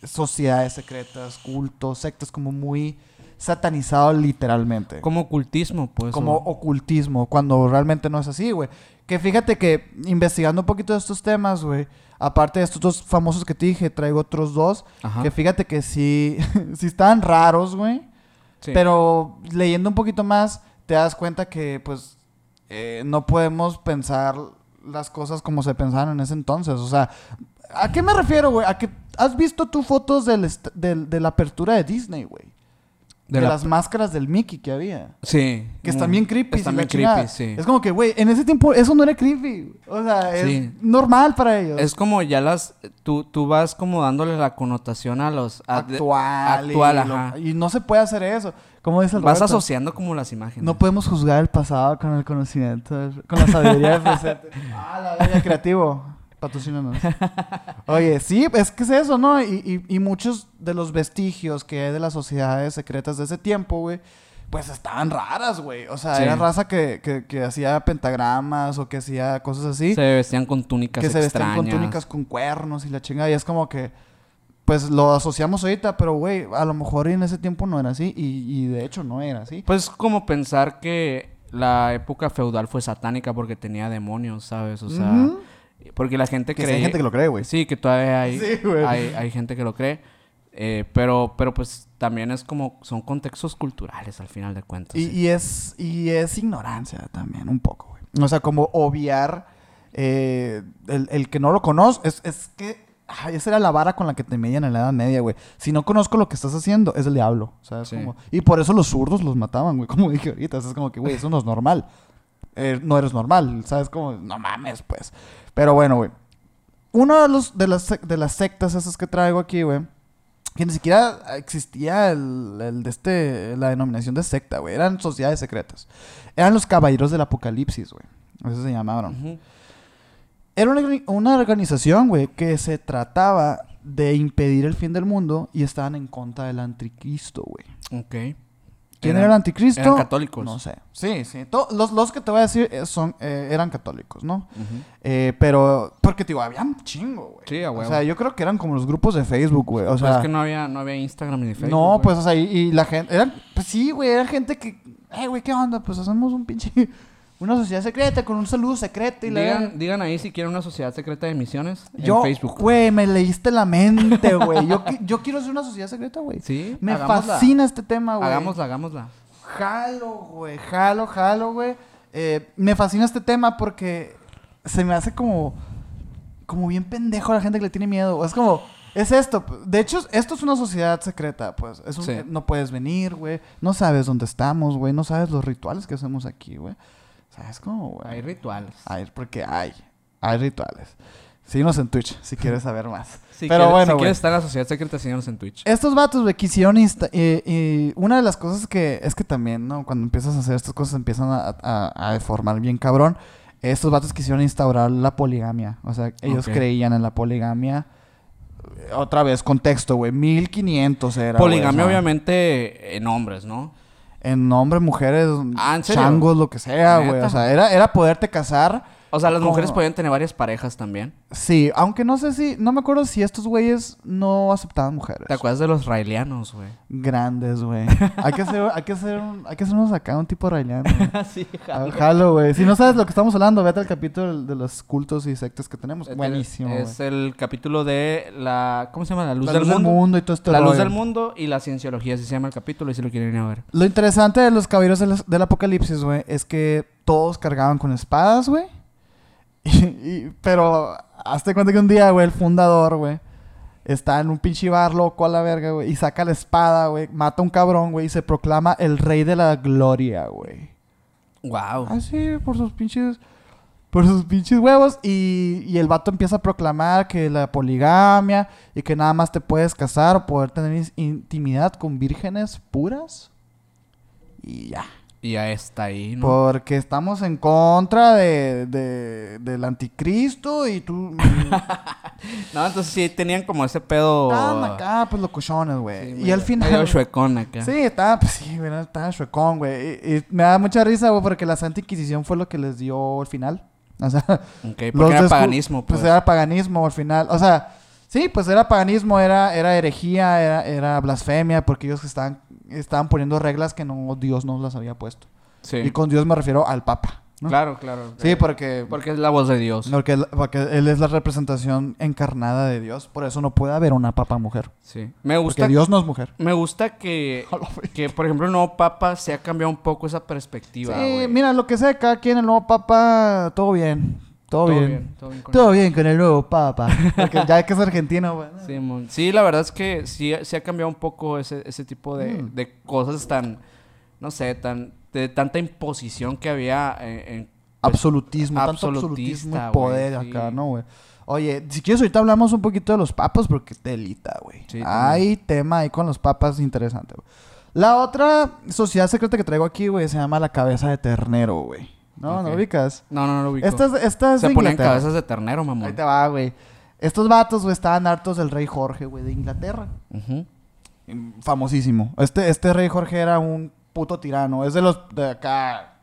sociedades secretas, cultos, sectas, como muy satanizado literalmente Como ocultismo, pues. como o- ocultismo, cuando realmente no es así, güey. Que fíjate que investigando un poquito de estos temas, güey, aparte de estos dos famosos que te dije, traigo otros dos, Ajá. que fíjate que sí, sí están raros, güey, Sí. pero leyendo un poquito más, te das cuenta que, pues, eh, no podemos pensar las cosas como se pensaban en ese entonces, o sea, ¿a qué me refiero, güey? A que has visto tú fotos del del- de la apertura de Disney, güey. De, De la- las máscaras del Mickey que había. Sí. Que están bien creepy. Están bien creepy, sí. Es como que, güey, en ese tiempo eso no era creepy. O sea, es Sí. normal para ellos. Es como ya las... Tú, tú vas como dándole la connotación a los... a- actual. actual, y, lo- ajá. y no se puede hacer eso. Como dice el Vas Roberto, asociando como las imágenes. No podemos juzgar el pasado con el conocimiento, con la sabiduría del presente. Ah, la verga, creativo. Patrocínanos. Oye, sí, es que es eso, ¿no? Y, y, y muchos de los vestigios que hay de las sociedades secretas de ese tiempo, güey, pues estaban raras, güey. O sea, Sí. era raza que, que, que hacía pentagramas o que hacía cosas así. Se vestían con túnicas que se vestían extrañas. con túnicas con cuernos y la chingada. Y es como que, pues lo asociamos ahorita, pero güey, a lo mejor en ese tiempo no era así. Y, y de hecho no era así. Pues como pensar que la época feudal fue satánica porque tenía demonios, ¿sabes? O sea... Porque la gente Que cree... hay gente que lo cree, güey. Sí, que todavía hay, Sí, hay, hay gente que lo cree. Eh, pero, pero pues también es como... Son contextos culturales al final de cuentas. Y, sí. y es, y es ignorancia también, un poco, güey. O sea, como obviar eh, el, el que no lo conoce. Es, es que ay, esa era la vara con la que te medían en la Edad Media, güey. Si no conozco lo que estás haciendo, es el diablo. O sea, es Sí. como- y por eso los zurdos los mataban, güey. Como dije ahorita. Es como que, güey, eso no es normal. Eh, no eres normal, ¿sabes? Como, no mames, pues. Pero bueno, güey. Uno de, los, de, las, de las sectas esas que traigo aquí, güey. Que ni siquiera existía el, el de este, la denominación de secta, güey. Eran sociedades secretas. Eran los caballeros del apocalipsis, güey. Eso se llamaban. Ujú. Era una, una organización, güey, que se trataba de impedir el fin del mundo y estaban en contra del anticristo, güey. Ok. ¿Quién Eran- era el anticristo? eran católicos. No sé. Sí, sí. Los, los que te voy a decir eh, son, eh, eran católicos, ¿no? Eh, pero, porque, digo, había un chingo, güey. Sí, a O sea, yo creo que eran como los grupos de Facebook, güey. O Pues sea, es que no había, no había Instagram ni Facebook. no, pues, o sea, y, y la gente, eran, pues sí, güey, era gente que, eh, güey, ¿qué onda? Pues hacemos un pinche, una sociedad secreta con un saludo secreto y la... Digan, digan ahí si quieren una sociedad secreta de misiones Yo, en Facebook. güey, me leíste la mente, güey. Yo, yo quiero hacer una sociedad secreta, güey. Sí, Me hagámosla. fascina este tema, güey. Hagámosla, hagámosla. Jalo, güey, jalo, jalo, güey. Eh, me fascina este tema porque se me hace como como bien pendejo a la gente que le tiene miedo. Es como, es esto. De hecho, esto es una sociedad secreta, pues. Es un- Sí. No puedes venir, güey. No sabes dónde estamos, güey. No sabes los rituales que hacemos aquí, güey. O sea, es como, güey. Hay rituales. Hay, porque hay. Hay rituales. Síguenos en Twitch si quieres saber más. Si Pero bueno, si quieres estar en la sociedad secreta, síganos en Twitch. Estos vatos, güey, quisieron insta- eh, y una de las cosas que es que también, ¿no? Cuando empiezas a hacer estas cosas empiezan a, a, a deformar bien cabrón. Estos vatos quisieron instaurar la poligamia. O sea, ellos creían en la poligamia. Eh, Otra vez, contexto, güey. 1500 era. Poligamia, obviamente, en hombres, ¿no? En hombres, mujeres, Ah, changos, lo que sea, güey. O sea, era, era poderte casar. O sea, las mujeres podían tener varias parejas también. Sí, aunque no sé si. No me acuerdo si estos güeyes no aceptaban mujeres. ¿Te acuerdas de los raelianos, güey? Grandes, güey. hay que hacer, hay que hacer, un, hay que hacernos acá un tipo railiano. güey. sí, Ah, Jalo, güey. Si no sabes lo que estamos hablando, vete al capítulo de los cultos y sectas que tenemos. Buenísimo, güey. Es el capítulo de la... ¿Cómo se llama? La luz, La del, luz del mundo. mundo y todo esto. La luz del mundo y la cienciología, así se llama el capítulo y si lo quieren ir a ver. Lo interesante de los caballeros del, del apocalipsis, güey, es que todos cargaban con espadas, güey. Y- y- pero hazte cuenta que un día, güey, el fundador, güey, está en un pinche bar loco a la verga, güey, y saca la espada, güey, mata a un cabrón, güey, y se proclama el rey de la gloria, güey. Wow. Así, por sus pinches. Por sus pinches huevos. Y, y el vato empieza a proclamar que la poligamia y que nada más te puedes casar o poder tener intimidad con vírgenes puras. Y ya. Y ya está ahí, ¿no? Porque estamos en contra de, de- del anticristo y tú. No, entonces sí tenían como ese pedo... Estaban acá, pues locochones, güey. Sí, y al final. medio chuecón acá. Sí, estaba, pues sí, güey, estaba chuecón, güey. Y, y me da mucha risa, güey, porque la Santa Inquisición fue lo que les dio el final. O sea, Ok, porque era paganismo, Pues pues. era paganismo al final. O sea, sí, pues era paganismo, era, era herejía, era, era blasfemia, porque ellos estaban, estaban poniendo reglas que no Dios no las había puesto. Sí. Y con Dios me refiero al Papa. ¿no? Claro, claro. Sí, porque, Porque es la voz de Dios. porque, él, porque él es la representación encarnada de Dios. Por eso no puede haber una papa mujer. Sí. Me Porque gusta, Dios no es mujer. me gusta que, que, por ejemplo, el nuevo papa se ha cambiado un poco esa perspectiva, Sí, mira, lo que sea, cada quien, el nuevo papa, todo bien. Todo, bien. Todo bien con Todo bien con el nuevo papa. Porque ya que es argentino, güey. Sí. Sí, la verdad es que sí, sí ha cambiado un poco ese, ese tipo de, Mm. de cosas tan, no sé, tan, de tanta imposición que había en, en- pues, absolutismo, tanto absolutismo y poder acá, ¿no, güey? Oye, si quieres ahorita hablamos un poquito de los papas porque telita, güey. Sí, Hay tema ahí con los papas interesante, güey. La otra sociedad secreta que traigo aquí, güey, se llama la cabeza de ternero, güey. ¿No? ¿No lo ubicas? No, no, no lo ubico. Esta es, esta es Se de Inglaterra. cabezas de ternero, mamón. Ahí te va, güey. Estos vatos, güey, estaban hartos del rey Jorge, güey, de Inglaterra. Ujú. Famosísimo. Este, este rey Jorge era un puto tirano. Es de los de acá.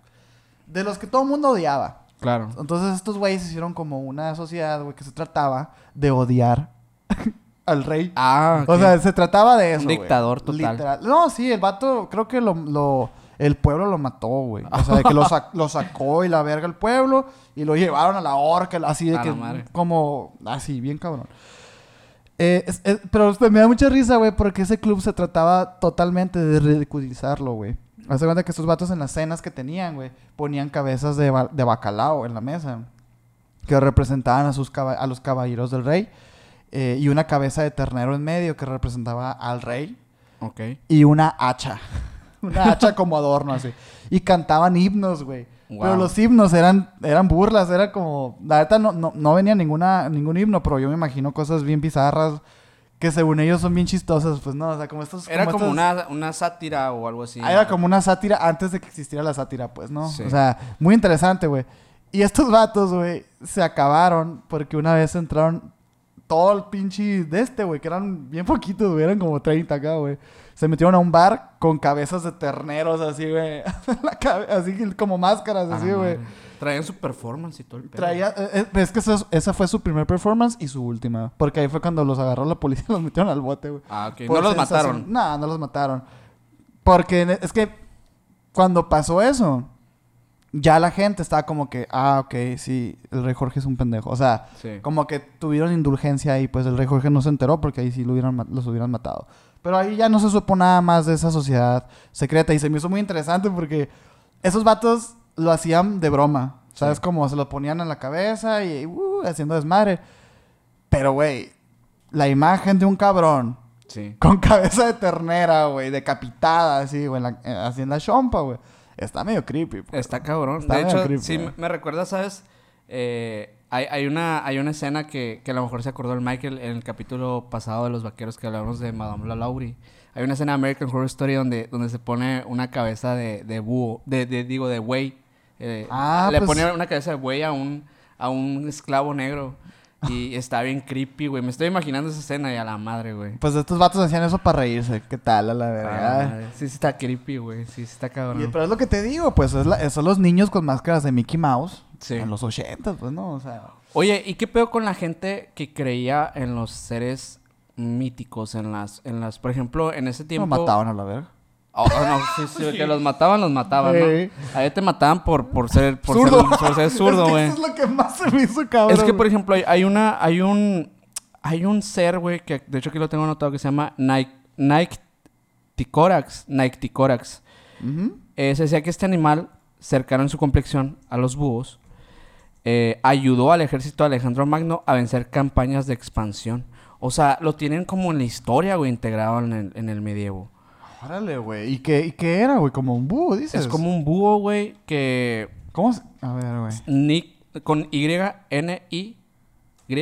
De los que todo el mundo odiaba. Claro. Entonces estos güeyes hicieron como una sociedad, güey, que se trataba de odiar al rey. Ah, O sea, se trataba de eso. Un dictador total. Literal. No, sí, el vato, creo que lo, lo- el pueblo lo mató, güey. O sea, de que lo, sac- lo sacó y la verga el pueblo y lo llevaron a la horca, así de A que, como, así, bien cabrón. Eh, es- es- pero me da mucha risa, güey, porque ese club se trataba totalmente de ridiculizarlo, güey. Hace cuenta que estos vatos en las cenas que tenían, güey, ponían cabezas de, ba- de bacalao en la mesa que representaban a, sus a los caballeros del rey eh, y una cabeza de ternero en medio que representaba al rey Ok. y una hacha. una hacha como adorno así. Y cantaban himnos, güey. Wow. Pero los himnos eran, eran burlas, era como... La neta no, no, no venía ninguna, ningún himno, pero yo me imagino cosas bien bizarras que según ellos son bien chistosas, pues no, o sea, como estos... Era como estos- una, una sátira o algo así. Ah, Era como una sátira antes de que existiera la sátira, pues, ¿no? Sí. O sea, muy interesante, güey. Y estos vatos, güey, se acabaron porque una vez entraron todo el pinche de este, güey, que eran bien poquitos, güey, eran como 30 acá, güey. Se metieron a un bar con cabezas de terneros así, güey. Así como máscaras, Ah, así, güey. madre. Traían su performance y todo el pedo. Traía, eh, eh, es que eso- esa fue su primer performance y su última. Porque ahí fue cuando los agarró la policía y los metieron al bote, güey. Ah, ok. Por No los mataron. No, no los mataron. Porque ne- es que cuando pasó eso, ya la gente estaba como que, ah, ok, sí, el rey Jorge es un pendejo. O sea, Sí. como que tuvieron indulgencia y pues el rey Jorge no se enteró porque ahí sí lo hubieran, los hubieran matado. Pero ahí ya no se supo nada más de esa sociedad secreta y se me hizo muy interesante porque esos vatos lo hacían de broma. ¿Sabes? Sí. Como se lo ponían en la cabeza y uh, haciendo desmadre. Pero, güey, la imagen de un cabrón Sí. con cabeza de ternera, güey, decapitada, así, güey, eh, así en la chompa, güey. Está medio creepy. pues. Está cabrón. Está de hecho, creepy, sí, eh. me- me recuerda, ¿sabes? Eh, hay, hay, una, hay una escena que, que a lo mejor se acordó el Michael en el capítulo pasado de Los Vaqueros que hablamos de Madame La Laurie. Hay una escena de American Horror Story donde, donde se pone una cabeza de, de búho, de, de- digo, de buey. Eh, Ah, le pues- pone una cabeza de buey a un, a un esclavo negro. Y está bien creepy, güey. Me estoy imaginando esa escena y a la madre, güey. Pues estos vatos hacían eso para reírse. ¿Qué tal a la A la verga? madre. Sí, sí está creepy, güey. Sí, sí está Y- cabrón. pero es lo que te digo, pues es la- son los niños con máscaras de Mickey Mouse Sí. en los 80, pues no, o sea. Oye, ¿y qué pedo con la gente que creía en los seres míticos, en las, en las, por ejemplo, en ese tiempo? Lo mataban a la verga. Oh, oh, no, sí, sí, que los mataban, los mataban, Sí. ¿no? Ahí te mataban por, por ser, por Zurdo. ser, por ser zurdo, Es que güey. Eso es lo que más se me hizo cabrón. Es que, por güey. ejemplo, hay, hay una, hay un, hay un ser, güey, que de hecho aquí lo tengo anotado, que se llama Nike, Nike Ticorax, Nike Ticorax. Eh, se decía que este animal, cercano en su complexión a los búhos, eh, ayudó al ejército de Alejandro Magno a vencer campañas de expansión. O sea, lo tienen como en la historia, güey, integrado en el, en el medievo. Órale, güey. ¿Y qué, ¿Y qué era, güey? Como un búho, dices. Es como un búho, güey, que... ¿Cómo se- A ver, güey. Nick, con Y, N, I, Y,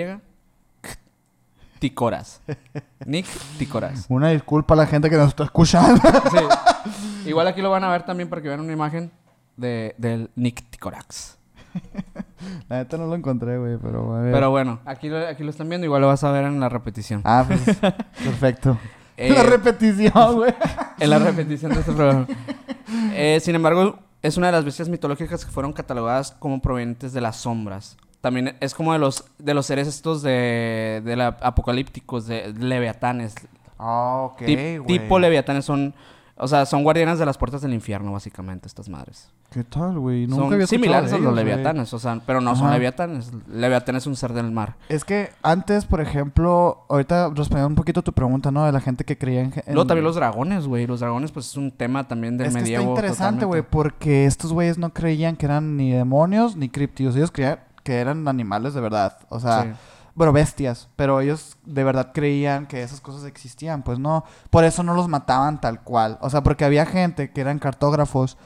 Ticoras. Nick Ticoras. Una disculpa a la gente que nos está escuchando. Sí. Igual aquí lo van a ver también para que vean una imagen de, del Nick Ticorax. la neta no lo encontré, güey, pero a ver. Pero bueno, aquí lo, aquí lo están viendo, igual lo vas a ver en la repetición. Ah, pues perfecto. Eh, La repetición, güey. en la repetición de este programa. Eh, sin embargo, es una de las bestias mitológicas que fueron catalogadas como provenientes de las sombras. También es como de los, de los seres estos de, de la, apocalípticos, de leviatanes. Ah, ok, Tip- güey. tipo leviatanes son... O sea, son guardianas de las puertas del infierno, básicamente, estas madres. ¿Qué tal, güey? Nunca son había similares a los leviatanes, o sea, pero no son Ajá. leviatanes. Leviatán es un ser del mar. Es que antes, por ejemplo, ahorita respondiendo un poquito a tu pregunta, ¿no? De la gente que creía en... en- Luego también los dragones, güey. Los dragones, pues, es un tema también del Es medievo. interesante, güey, porque estos güeyes no creían que eran ni demonios ni criptidos. Ellos creían que eran animales de verdad. O sea, Sí. Bueno, bestias. Pero ellos de verdad creían que esas cosas existían. Pues no. Por eso no los mataban tal cual. O sea, porque había gente que eran cartógrafos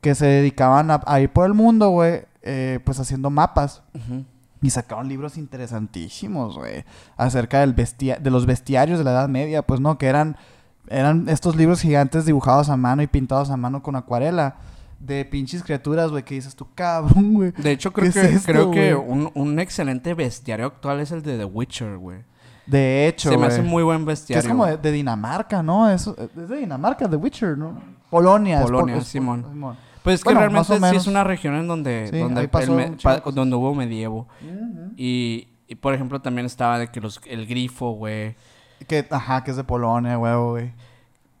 que se dedicaban a, a ir por el mundo, güey, eh, pues haciendo mapas. Y sacaron libros interesantísimos, güey, acerca del bestia de los bestiarios de la Edad Media, pues no, que eran, eran estos libros gigantes dibujados a mano y pintados a mano con acuarela, de pinches criaturas, güey, que dices tú, cabrón, güey. De hecho, creo ¿Qué que, es esto, creo que un, un excelente bestiario actual es el de The Witcher, güey. De hecho, Se me hace muy buen que bestiario. es como de, Dinamarca, ¿no? Es, es de Dinamarca, The Witcher, ¿no? Polonia. es Polonia, es- Simón. Pues es que bueno, realmente sí es una región en donde, Sí, donde, el pa- donde hubo medievo. Y, y, por ejemplo, también estaba de que los, el grifo, güey. Que, ajá, que es de Polonia, güey, güey.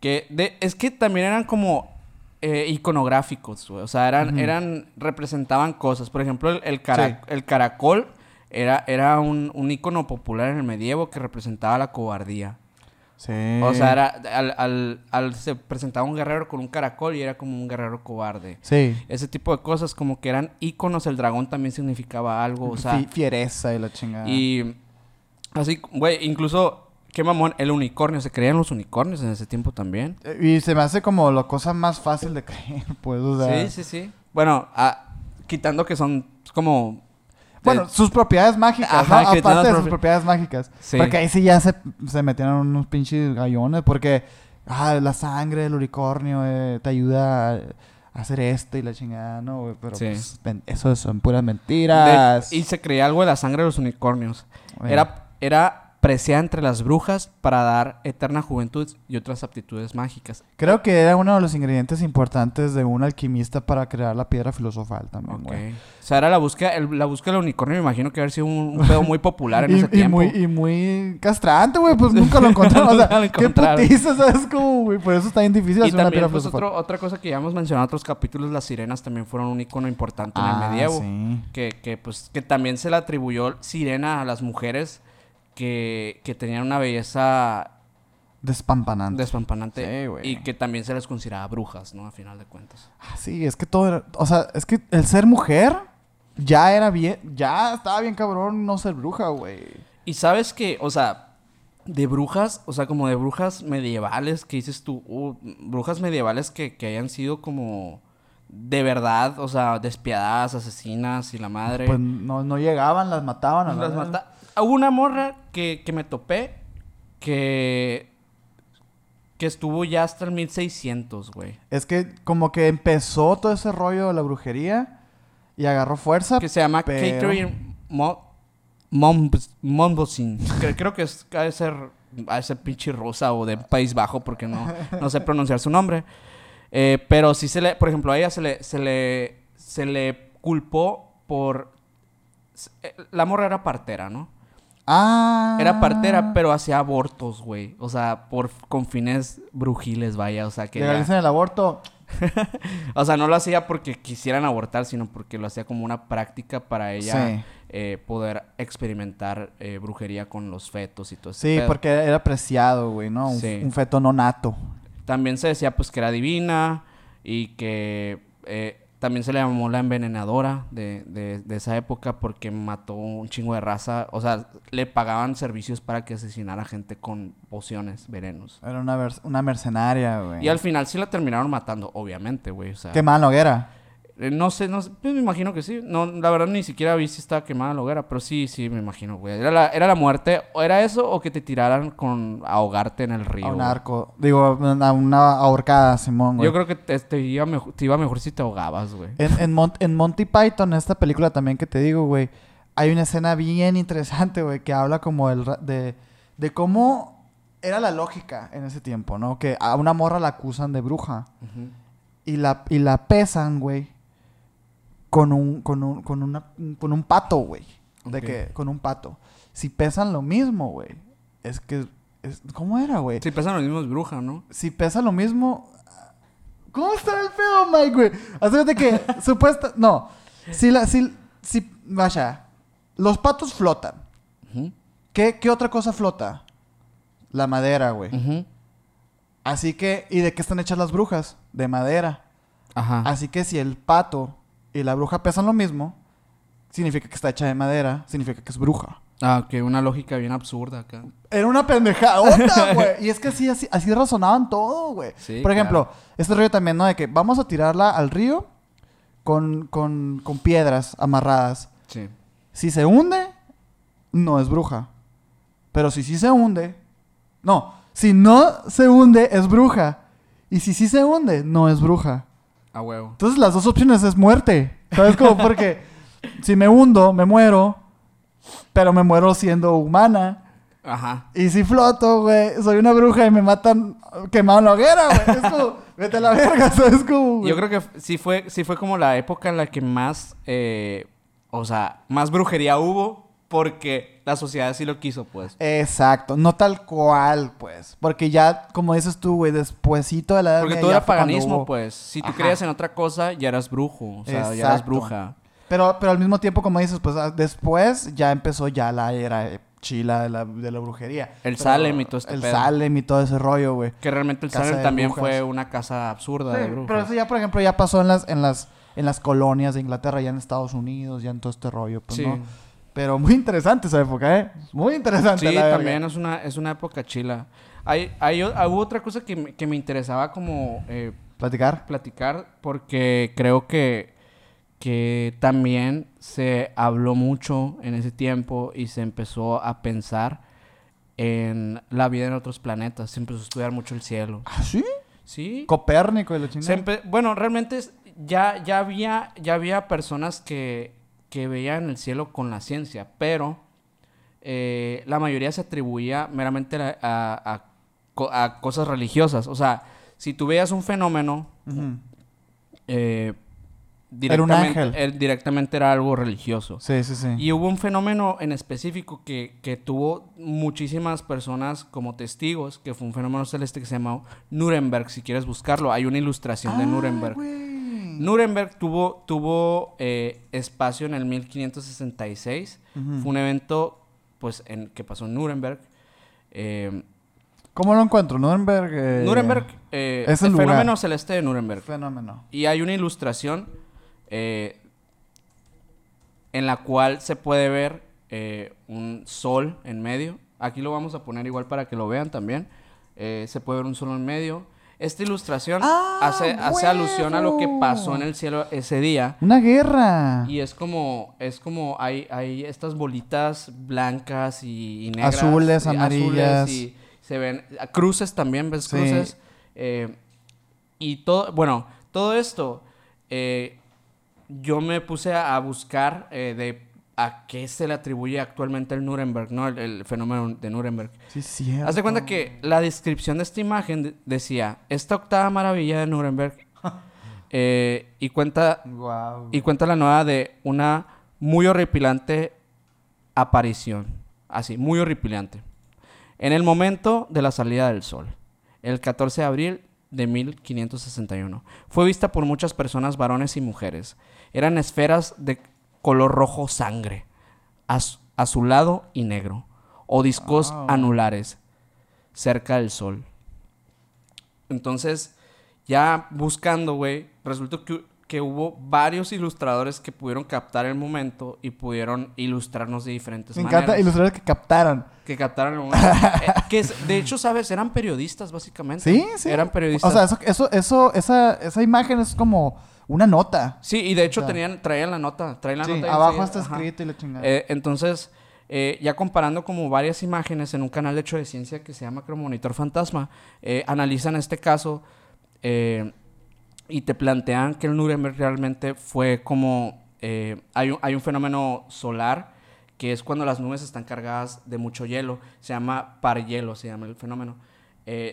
Que de, es que también eran como eh, iconográficos, güey. O sea, eran, eran, representaban cosas. Por ejemplo, el, el, cara- el caracol era, era un, un icono popular en el medievo que representaba la cobardía. Sí. O sea, era, al, al, al- se presentaba un guerrero con un caracol y era como un guerrero cobarde. Sí. Ese tipo de cosas como que eran iconos. El dragón también significaba algo, o sea... Fi- fiereza y la chingada. Y así, güey, incluso, qué mamón, el unicornio, se creían los unicornios en ese tiempo también. Eh, Y se me hace como la cosa más fácil de creer, pues, o sea... sí, sí, sí. Bueno, ah, quitando que son como... Bueno, de- sus propiedades mágicas, Ajá, Aparte de sus propi- propiedades mágicas. Sí. Porque ahí sí ya se, se metieron unos pinches gallones, porque... Ah, la sangre del unicornio eh, te ayuda a, hacer esto y la chingada, ¿no? Pero Sí. pues, eso son puras de- mentiras. y se creía algo de la sangre de los unicornios. Era, era preciada entre las brujas para dar eterna juventud y otras aptitudes mágicas. Creo que era uno de los ingredientes importantes de un alquimista para crear la piedra filosofal también, güey. O sea, era la búsqueda, el- la búsqueda del unicornio, me imagino que haber sido un, un pedo muy popular en y, ese y tiempo. muy, y muy castrante, güey, pues nunca lo. O sea, lo qué putiza, ¿sabes cómo, güey? Por eso está bien difícil Y hacer una piedra pues, filosofal. otro- otra cosa que ya hemos mencionado en otros capítulos, las sirenas también fueron un icono importante en Ah, el medievo. sí. Que, que, pues, que también se le atribuyó sirena a las mujeres que, que tenían una belleza Despampanante. despampanante. Sí, güey. y que también se les consideraba brujas, ¿no? A final de cuentas. Ah, Sí, es que todo era... O sea, es que el ser mujer ya era bien... Ya estaba bien cabrón no ser bruja, güey. Y sabes que, o sea, de brujas, o sea, como de brujas medievales que dices tú, uh, brujas medievales que, que hayan sido como de verdad, o sea, despiadadas, asesinas y la madre. Pues no, no llegaban, las mataban. a la Las verga. Hubo una morra que, que me topé que, que estuvo ya hasta el 1600, güey. Es que como que empezó todo ese rollo de la brujería y agarró fuerza. Que se llama pero- Catherine Mo Mombs- Mombosin. Cre- Creo que es, ha de ser, ha de ser pinche rosa o de País Bajo porque no, no sé pronunciar su nombre. Eh, pero sí se le, por ejemplo, a ella se le, se le, se le culpó por... eh, La morra era partera, ¿no? Ah. Era partera, pero hacía abortos, güey. O sea, por, con fines brujiles, vaya. O sea, que... Legalicen el aborto. o sea, no lo hacía porque quisieran abortar, sino porque lo hacía como una práctica para ella Sí. eh, poder experimentar eh, brujería con los fetos y todo eso. Sí, porque era preciado, güey, ¿no? Un, Sí. un feto no nato. También se decía pues que era divina y que eh, también se le llamó la envenenadora de, de- de esa época porque mató un chingo de raza. O sea, le pagaban servicios para que asesinara gente con pociones, venenos. Era una, una mercenaria, güey. Y al final sí la terminaron matando, obviamente, güey. O sea, Quemada en la hoguera. Eh, No sé, no sé, pues me imagino que sí. No, la verdad ni siquiera vi si estaba quemada la hoguera, pero sí, sí, me imagino, güey. Era la, era la muerte, o era eso, o que te tiraran con ahogarte en el río. A un arco. Digo, una, una ahorcada, Simón, güey. Yo creo que te, te iba mejor, te iba mejor si te ahogabas, güey. En, en, Mon- en Monty Python, esta película también que te digo, güey, hay una escena bien interesante, güey, que habla como el, de, de cómo era la lógica en ese tiempo, ¿no? Que a una morra la acusan de bruja y la, y la pesan, güey, con un, con un, con una, con un pato, güey. De Ok. que, con un pato. Si pesan lo mismo, güey, es que, es, ¿cómo era, güey? Sí, pesan los mismos brujas, ¿no? si pesa lo mismo. ¿Cómo está el pedo, Mike, güey? Así que, supuesta. No. Si la. Si, si, vaya. Los patos flotan. ¿Qué, qué otra cosa flota? La madera, güey. Ujú. Así que. ¿Y de qué están hechas las brujas? De madera. Ajá. Así que si el pato y la bruja pesan lo mismo, significa que está hecha de madera, significa que es bruja. Ah, que una lógica bien absurda acá. Era una pendejada, güey. Y es que así, así, así razonaban todo, güey. Sí, Por ejemplo, claro. este rollo también, ¿no? De que vamos a tirarla al río con, con, con piedras amarradas. Sí. Si se hunde, no es bruja. Pero si sí se hunde, no. Si no se hunde, es bruja. Y si sí se hunde, no es bruja. A huevo. Entonces las dos opciones es muerte. ¿Sabes? Como porque si me hundo, me muero. Pero me muero siendo humana. Ajá. Y si floto, güey, soy una bruja y me matan quemado en la hoguera, güey. Es como, vete a la verga, ¿sabes? Como, güey. Yo creo que sí fue, sí fue como la época en la que más, eh, o sea, más brujería hubo porque la sociedad sí lo quiso, pues. Exacto, no tal cual, pues. Porque ya, como dices tú, güey, despuésito de la edad Porque todo era paganismo, hubo- pues. Si tú Ajá. creías en otra cosa, ya eras brujo. O sea, ya eras bruja. Pero, pero al mismo tiempo, como dices, pues ah, después ya empezó ya la era chila de la, de la brujería. El Pero- Salem y todo este El pedo. Salem y todo ese rollo, güey. Que realmente el Casa Salem también brujas. fue una casa absurda de brujas. pero eso ya, por ejemplo, ya pasó en las, en las, en las colonias de Inglaterra, ya en Estados Unidos, ya en todo este rollo, pues, Sí. ¿no? Pero muy interesante esa época, ¿eh? Muy interesante. Sí, la también es una, es una época chila. Hay, hay, hubo otra cosa que me, que me interesaba como eh, Platicar. platicar porque creo que, que también se habló mucho en ese tiempo y se empezó a pensar en la vida en otros planetas. Se empezó a estudiar mucho el cielo. ¿Ah, sí? Sí. Copérnico y la chingada. bueno, realmente ya, ya, había, ya había personas que, que veían el cielo con la ciencia, pero eh, la mayoría se atribuía meramente a, a- a co- a cosas religiosas. O sea, si tú veías un fenómeno, eh, Era un directamente, ángel. eh, directamente era algo religioso. Sí, sí, sí. Y hubo un fenómeno en específico que, que tuvo muchísimas personas como testigos, que fue un fenómeno celeste que se llamó Nuremberg, si quieres buscarlo. Hay una ilustración de Ah, Nuremberg. Nuremberg tuvo, tuvo eh, espacio en el 1566. Ujú. Fue un evento pues, en, que pasó en Nuremberg. Eh, ¿Cómo lo encuentro? Nuremberg. eh, Nuremberg, eh, es el el lugar. fenómeno celeste de Nuremberg. Fenómeno. Y hay una ilustración eh, en la cual se puede ver un sol en medio. Aquí lo vamos a poner igual para que lo vean también. Se puede ver un sol en medio. Esta ilustración ¡Ah, hace, hace alusión a lo que pasó en el cielo ese día. Una guerra. Y es como, es como, hay, hay estas bolitas blancas y, y negras. Azules, y amarillas. y se ven, cruces también, ¿ves Sí. cruces? Eh, y todo, bueno, todo esto, eh, yo me puse a, a buscar eh, de a qué se le atribuye actualmente el Nuremberg, ¿no? El, el fenómeno de Nuremberg. Sí, cierto. Haz de cuenta que la descripción de esta imagen de- decía, esta octava maravilla de Nuremberg, eh, y cuenta y cuenta la nueva de una muy horripilante aparición. Así, muy horripilante. En el momento de la salida del sol, el 14 de abril de 1561. Fue vista por muchas personas, varones y mujeres. Eran esferas de color rojo sangre, az- azulado y negro, o discos anulares, cerca del sol. Entonces, ya buscando, güey, resultó que, que hubo varios ilustradores que pudieron captar el momento y pudieron ilustrarnos de diferentes Me maneras. encanta ilustradores que captaran. Que captaron el momento. Eh, que de hecho, ¿sabes? Eran periodistas, básicamente. Sí, sí. Eran periodistas. O sea, eso, eso, eso, esa, esa imagen es como una nota. sí, y de hecho o sea- tenían, traían la nota. Traían la Sí, nota. abajo está escrito y la chingada. Eh, entonces, eh, ya comparando como varias imágenes en un canal de hecho de ciencia que se llama Monitor Fantasma, eh, analizan este caso y te plantean que el Nuremberg realmente fue como... hay, un, hay un fenómeno solar que es cuando las nubes están cargadas de mucho hielo. Se llama parhielo, se llama el fenómeno.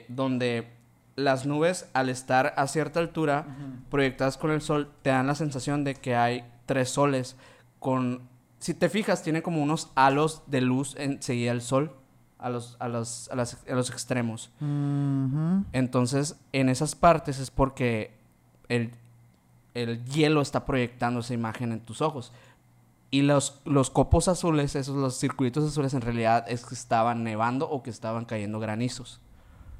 donde las nubes al estar a cierta altura proyectadas con el sol te dan la sensación de que hay tres soles con si te fijas tiene como unos halos de luz enseguida del sol a los a los a, las- a los extremos. Entonces en esas partes es porque el, el hielo está proyectando esa imagen en tus ojos. Y los, los copos azules, esos los circuitos azules en realidad es que estaban nevando o que estaban cayendo granizos.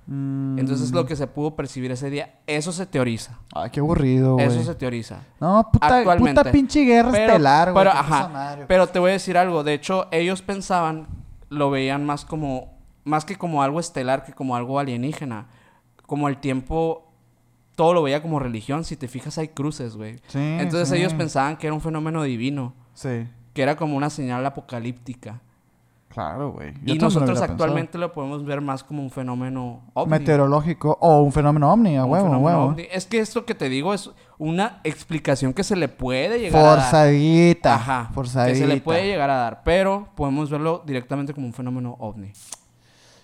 Mm. Entonces lo que se pudo percibir ese día, eso se teoriza. Ay, qué aburrido, güey. Eso se teoriza. No, puta, Actualmente. puta pinche guerra Pero- estelar, güey. pero, qué ajá, cosa madre. Pero te voy a decir algo. De hecho, ellos pensaban, lo veían más como, más que como algo estelar, que como algo alienígena. Como el tiempo, todo lo veía como religión. Si te fijas, hay cruces, güey. Sí, Entonces sí. ellos pensaban que era un fenómeno divino. Sí, Que era como una señal apocalíptica. Claro, güey. Y lo nosotros actualmente lo podemos ver más como un fenómeno ovni. Meteorológico o un fenómeno ovni, a huevo, ovni. Es que esto que te digo es una explicación que se le puede llegar a dar. Forzadita. Ajá. Forzadita. Que se le puede llegar a dar, pero podemos verlo directamente como un fenómeno ovni.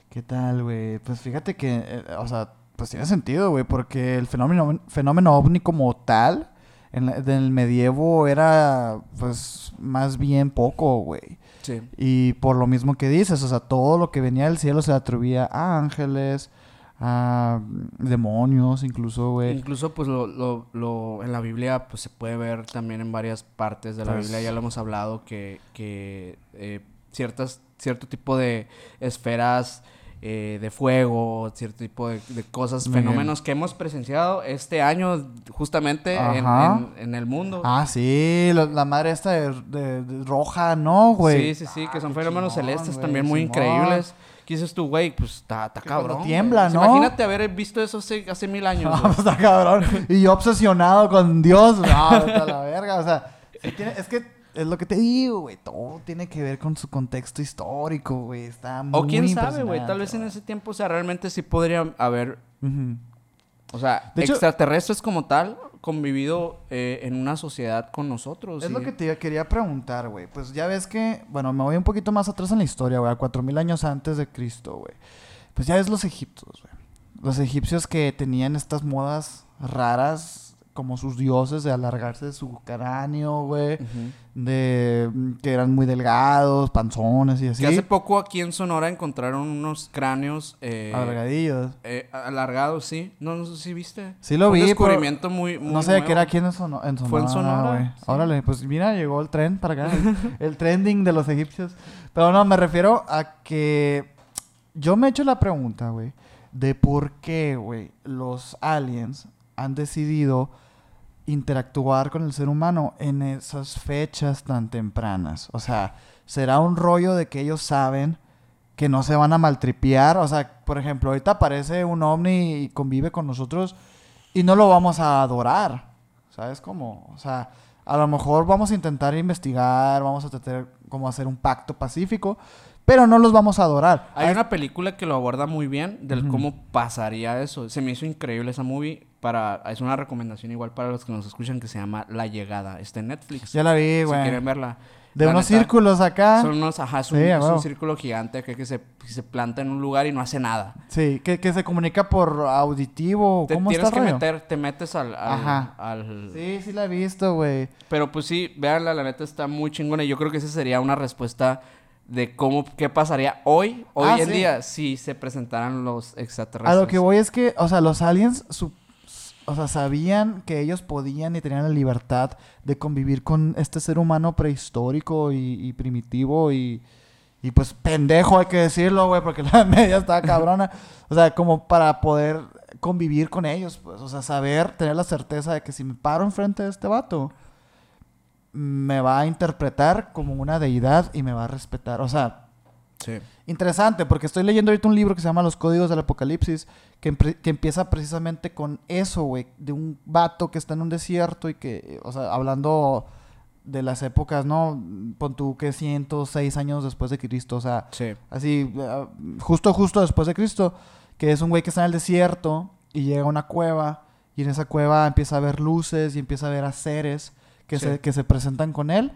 ¿Qué tal, güey? Pues fíjate que, eh, o sea, pues tiene sentido, güey, porque el fenómeno, fenómeno ovni como tal, en, la- en el medievo era, pues, más bien poco, güey. Sí. Y por lo mismo que dices, o sea, todo lo que venía del cielo se atribuía a ángeles, a demonios, incluso, güey. Incluso, pues, lo, lo, lo- en la Biblia, pues, se puede ver también en varias partes de la Pues- Biblia. Ya lo hemos hablado, que, que eh, ciertas, cierto tipo de esferas eh, de fuego, cierto tipo de, de cosas, bien. fenómenos que hemos presenciado este año, justamente, en, en- en el mundo. Ah, sí, la, la madre esta de, de- de roja, ¿no, güey? Sí, sí, sí, que Ah, son fenómenos chingón, celestes güey, también muy increíbles. ¿Qué dices tú, güey? Pues está, está cuando cabrón. tiembla, güey. ¿no? Imagínate haber visto eso hace, hace mil años. No, güey. pues está cabrón. Y yo obsesionado con Dios. No, vete a la verga. O sea, tiene- es que es lo que te digo, güey. Todo tiene que ver con su contexto histórico, güey. Está muy o quién sabe, güey. Tal vez en ese tiempo, o sea, realmente sí podría haber. Ujú. o sea, De hecho- extraterrestres como tal convivido eh, en una sociedad con nosotros. Es lo que te quería preguntar, güey. Pues ya ves que, bueno, me voy un poquito más atrás en la historia, güey, a cuatro mil años antes de Cristo, güey. Pues ya ves los egipcios, güey. Los egipcios que tenían estas modas raras, como sus dioses, de alargarse de su cráneo, güey. De mm, que eran muy delgados, panzones y así. Que hace poco aquí en Sonora encontraron unos cráneos eh, Alargadillos. eh, alargados, sí. No, no sé si viste. Sí lo Fue vi, Un pero descubrimiento muy, muy No sé de qué era aquí en Sonora. En Sonora, Fue en Sonora, güey. sí. Órale, pues mira, llegó el tren para acá. el trending de los egipcios. Pero no, me refiero a que yo me he hecho la pregunta, güey, de por qué, güey, los aliens han decidido interactuar con el ser humano en esas fechas tan tempranas. O sea, será un rollo de que ellos saben que no se van a maltripear. O sea, por ejemplo, ahorita aparece un ovni y convive con nosotros y no lo vamos a adorar. ¿Sabes cómo? O sea, a lo mejor vamos a intentar investigar, vamos a tratar como hacer un pacto pacífico, pero no los vamos a adorar. Hay una película que lo aborda muy bien del cómo pasaría eso. Se me hizo increíble esa movie. Para, es una recomendación igual para los que nos escuchan que se llama La Llegada. Está en Netflix. Ya la vi, Si güey. quieren verla. De La unos neta, círculos acá. Son unos, ajá, es un, Sí, es un círculo gigante que, que se, que se planta en un lugar y no hace nada. Sí, que, que se comunica por auditivo. Te ¿Cómo tienes está que rollo? meter, te metes al, al, Ajá. al- Sí, sí la he visto, güey. Pero pues sí, véanla, la neta está muy chingona. Y yo creo que esa sería una respuesta de cómo, qué pasaría hoy, hoy Ah, en sí. día, si se presentaran los extraterrestres. A lo que voy es que, o sea, los aliens, su- o sea, sabían que ellos podían y tenían la libertad de convivir con este ser humano prehistórico y, primitivo y, y pues pendejo, hay que decirlo, güey, porque la media estaba cabrona. O sea, como para poder convivir con ellos, pues, o sea, saber, tener la certeza de que si me paro enfrente de este vato, me va a interpretar como una deidad y me va a respetar. O sea, Sí. Interesante, porque estoy leyendo ahorita un libro que se llama Los Códigos del Apocalipsis, que, que empieza precisamente con eso, güey, de un vato que está en un desierto y que, o sea, hablando de las épocas, ¿no? Pon tú que 106 años después de Cristo, o sea, Sí. así, eh, justo, justo después de Cristo, que es un güey que está en el desierto y llega a una cueva y en esa cueva empieza a ver luces y empieza a ver a seres que, Sí. se, que se presentan con él.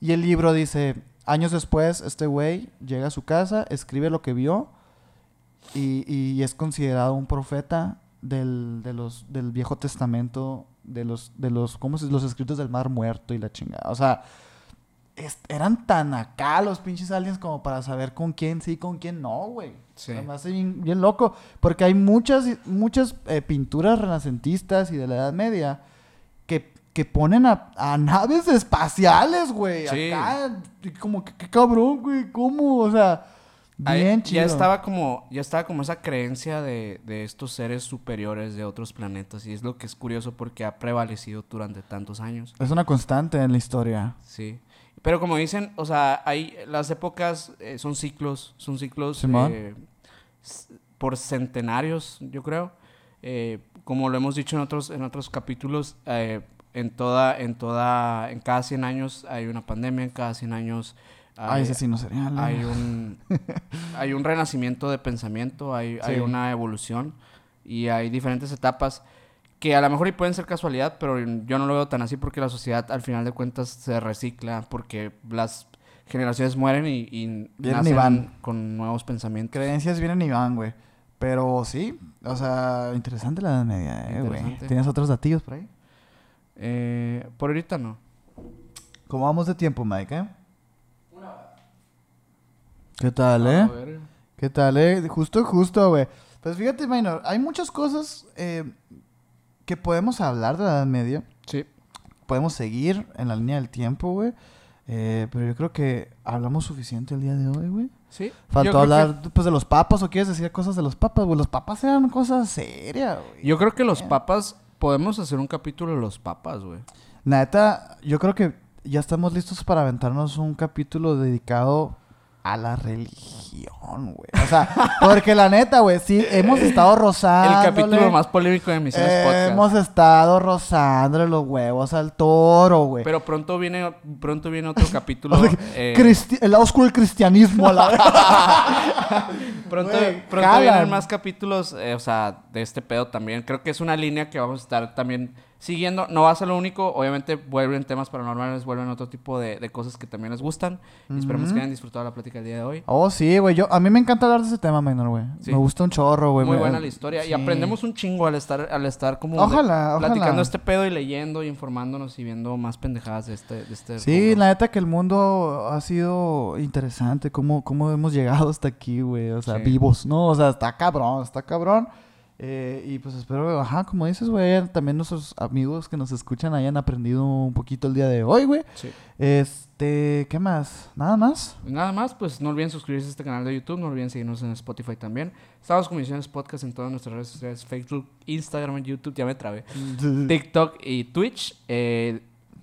Y el libro dice, años después, este güey llega a su casa, escribe lo que vio y, y es considerado un profeta del, de los, del Viejo Testamento, de los, de los, ¿cómo se Los escritos del Mar Muerto y la chingada. O sea, es- eran tan acá los pinches aliens como para saber con quién sí, con quién no, güey. Sí. Me hace bien, bien loco. Porque hay muchas, muchas eh, pinturas renacentistas y de la Edad Media que, ponen a, a naves espaciales, güey. Sí. Acá, y como que qué cabrón, güey. ¿Cómo? O sea, Ahí bien chido. Ya estaba como, ya estaba como esa creencia de, de estos seres superiores de otros planetas. Y es lo que es curioso porque ha prevalecido durante tantos años. Es una constante en la historia. Sí. Pero como dicen, o sea, hay las épocas eh, son ciclos, son ciclos eh, por centenarios, yo creo. Eh, como lo hemos dicho en otros en otros capítulos, en toda en toda en cada 100 años hay una pandemia, en cada 100 años Ay, ese sí no sería. la- hay un hay un renacimiento de pensamiento, hay, hay una evolución y hay diferentes etapas que a lo mejor y pueden ser casualidad, pero yo no lo veo tan así porque la sociedad al final de cuentas se recicla porque las generaciones mueren y, y Vienen y nacen van. con nuevos pensamientos. Creencias vienen y van, güey. Pero sí, o sea, interesante la Edad Media, eh, güey. ¿Tienes otros datillos por ahí? Eh, por ahorita no. ¿Cómo vamos de tiempo, Mike, eh? ¿Qué tal, A eh? ver. ¿Qué tal, eh? Justo, justo, güey. Pues fíjate, Minor, hay muchas cosas eh, que podemos hablar de la Edad Media. Sí. Podemos seguir en la línea del tiempo, güey. Eh, pero yo creo que hablamos suficiente el día de hoy, güey. Sí. Faltó hablar pues, de los papas o quieres decir cosas de los papas, güey. Los papas eran cosas serias, güey. yo creo que los papas podemos hacer un capítulo de los papas, güey. Neta, yo creo que ya estamos listos para aventarnos un capítulo dedicado a la religión, güey. O sea, porque la neta, güey, sí, hemos estado rozando. El capítulo más polémico de Misiones Podcast. Hemos estado rozándole los huevos al toro, güey. Pero pronto viene, pronto viene otro capítulo. eh, el lado oscuro del cristianismo a la pronto pronto vienen más capítulos, eh, o sea, de este pedo también. Creo que es una línea que vamos a estar también siguiendo. No va a ser lo único. Obviamente vuelven temas paranormales, vuelven otro tipo de, de cosas que también les gustan. Y esperemos que hayan disfrutado la plática el día de hoy. Oh, sí, güey. Yo, a mí me encanta hablar de ese tema, menor, güey. Sí. Me gusta un chorro, güey. Muy me- buena la historia. sí. Y aprendemos un chingo al estar, al estar como Ojalá, de- platicando ojalá. este pedo y leyendo y informándonos y viendo más pendejadas de este, de este Sí, rubro. la neta que el mundo ha sido interesante, cómo, cómo hemos llegado hasta aquí, güey, o sea, Sí. vivos, ¿no? O sea, está cabrón, está cabrón. Eh, y pues espero, ajá, como dices, güey, también nuestros amigos que nos escuchan hayan aprendido un poquito el día de hoy, güey. Sí. Este, ¿qué más? ¿Nada más? Nada más, pues no olviden suscribirse a este canal de YouTube, no olviden seguirnos en Spotify también. Estamos con Misiones Podcast en todas nuestras redes sociales, Facebook, Instagram, YouTube, ya me trabé, TikTok y Twitch. eh,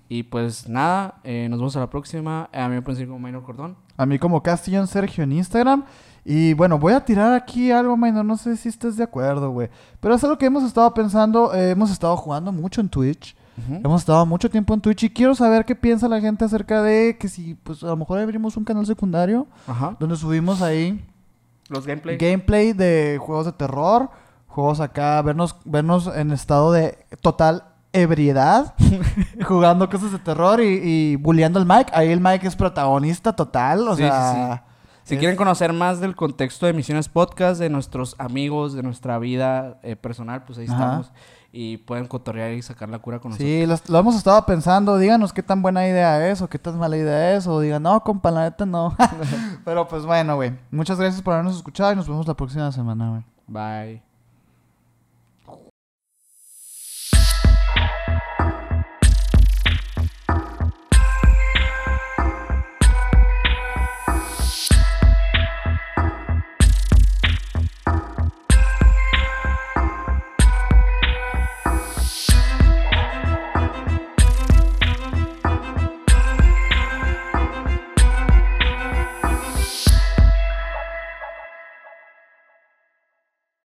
y pues nada, eh, nos vemos a la próxima. A mí me pueden seguir como Minor Cordón. A mí como Castillon Sergio en Instagram. Y bueno, voy a tirar aquí algo, Minor. No sé si estés de acuerdo, güey. Pero es algo que hemos estado pensando. eh, hemos estado jugando mucho en Twitch. Hemos estado mucho tiempo en Twitch y quiero saber qué piensa la gente acerca de que si, pues a lo mejor abrimos un canal secundario Ajá. donde subimos ahí Los gameplay. gameplay de juegos de terror, juegos acá, vernos, vernos en estado de total ebriedad, jugando cosas de terror y, y bulleando al Mike. Ahí el Mike es protagonista total, o Sí, sí, sea... Si quieren conocer más del contexto de Misiones Podcast, de nuestros amigos, de nuestra vida eh, personal, pues ahí Ajá. estamos. Y pueden cotorrear y sacar la cura con nosotros. Sí, los- lo hemos estado pensando. Díganos qué tan buena idea es o qué tan mala idea es. O digan, no, compa, la neta no. Pero pues bueno, güey. Muchas gracias por habernos escuchado y nos vemos la próxima semana, güey. Bye.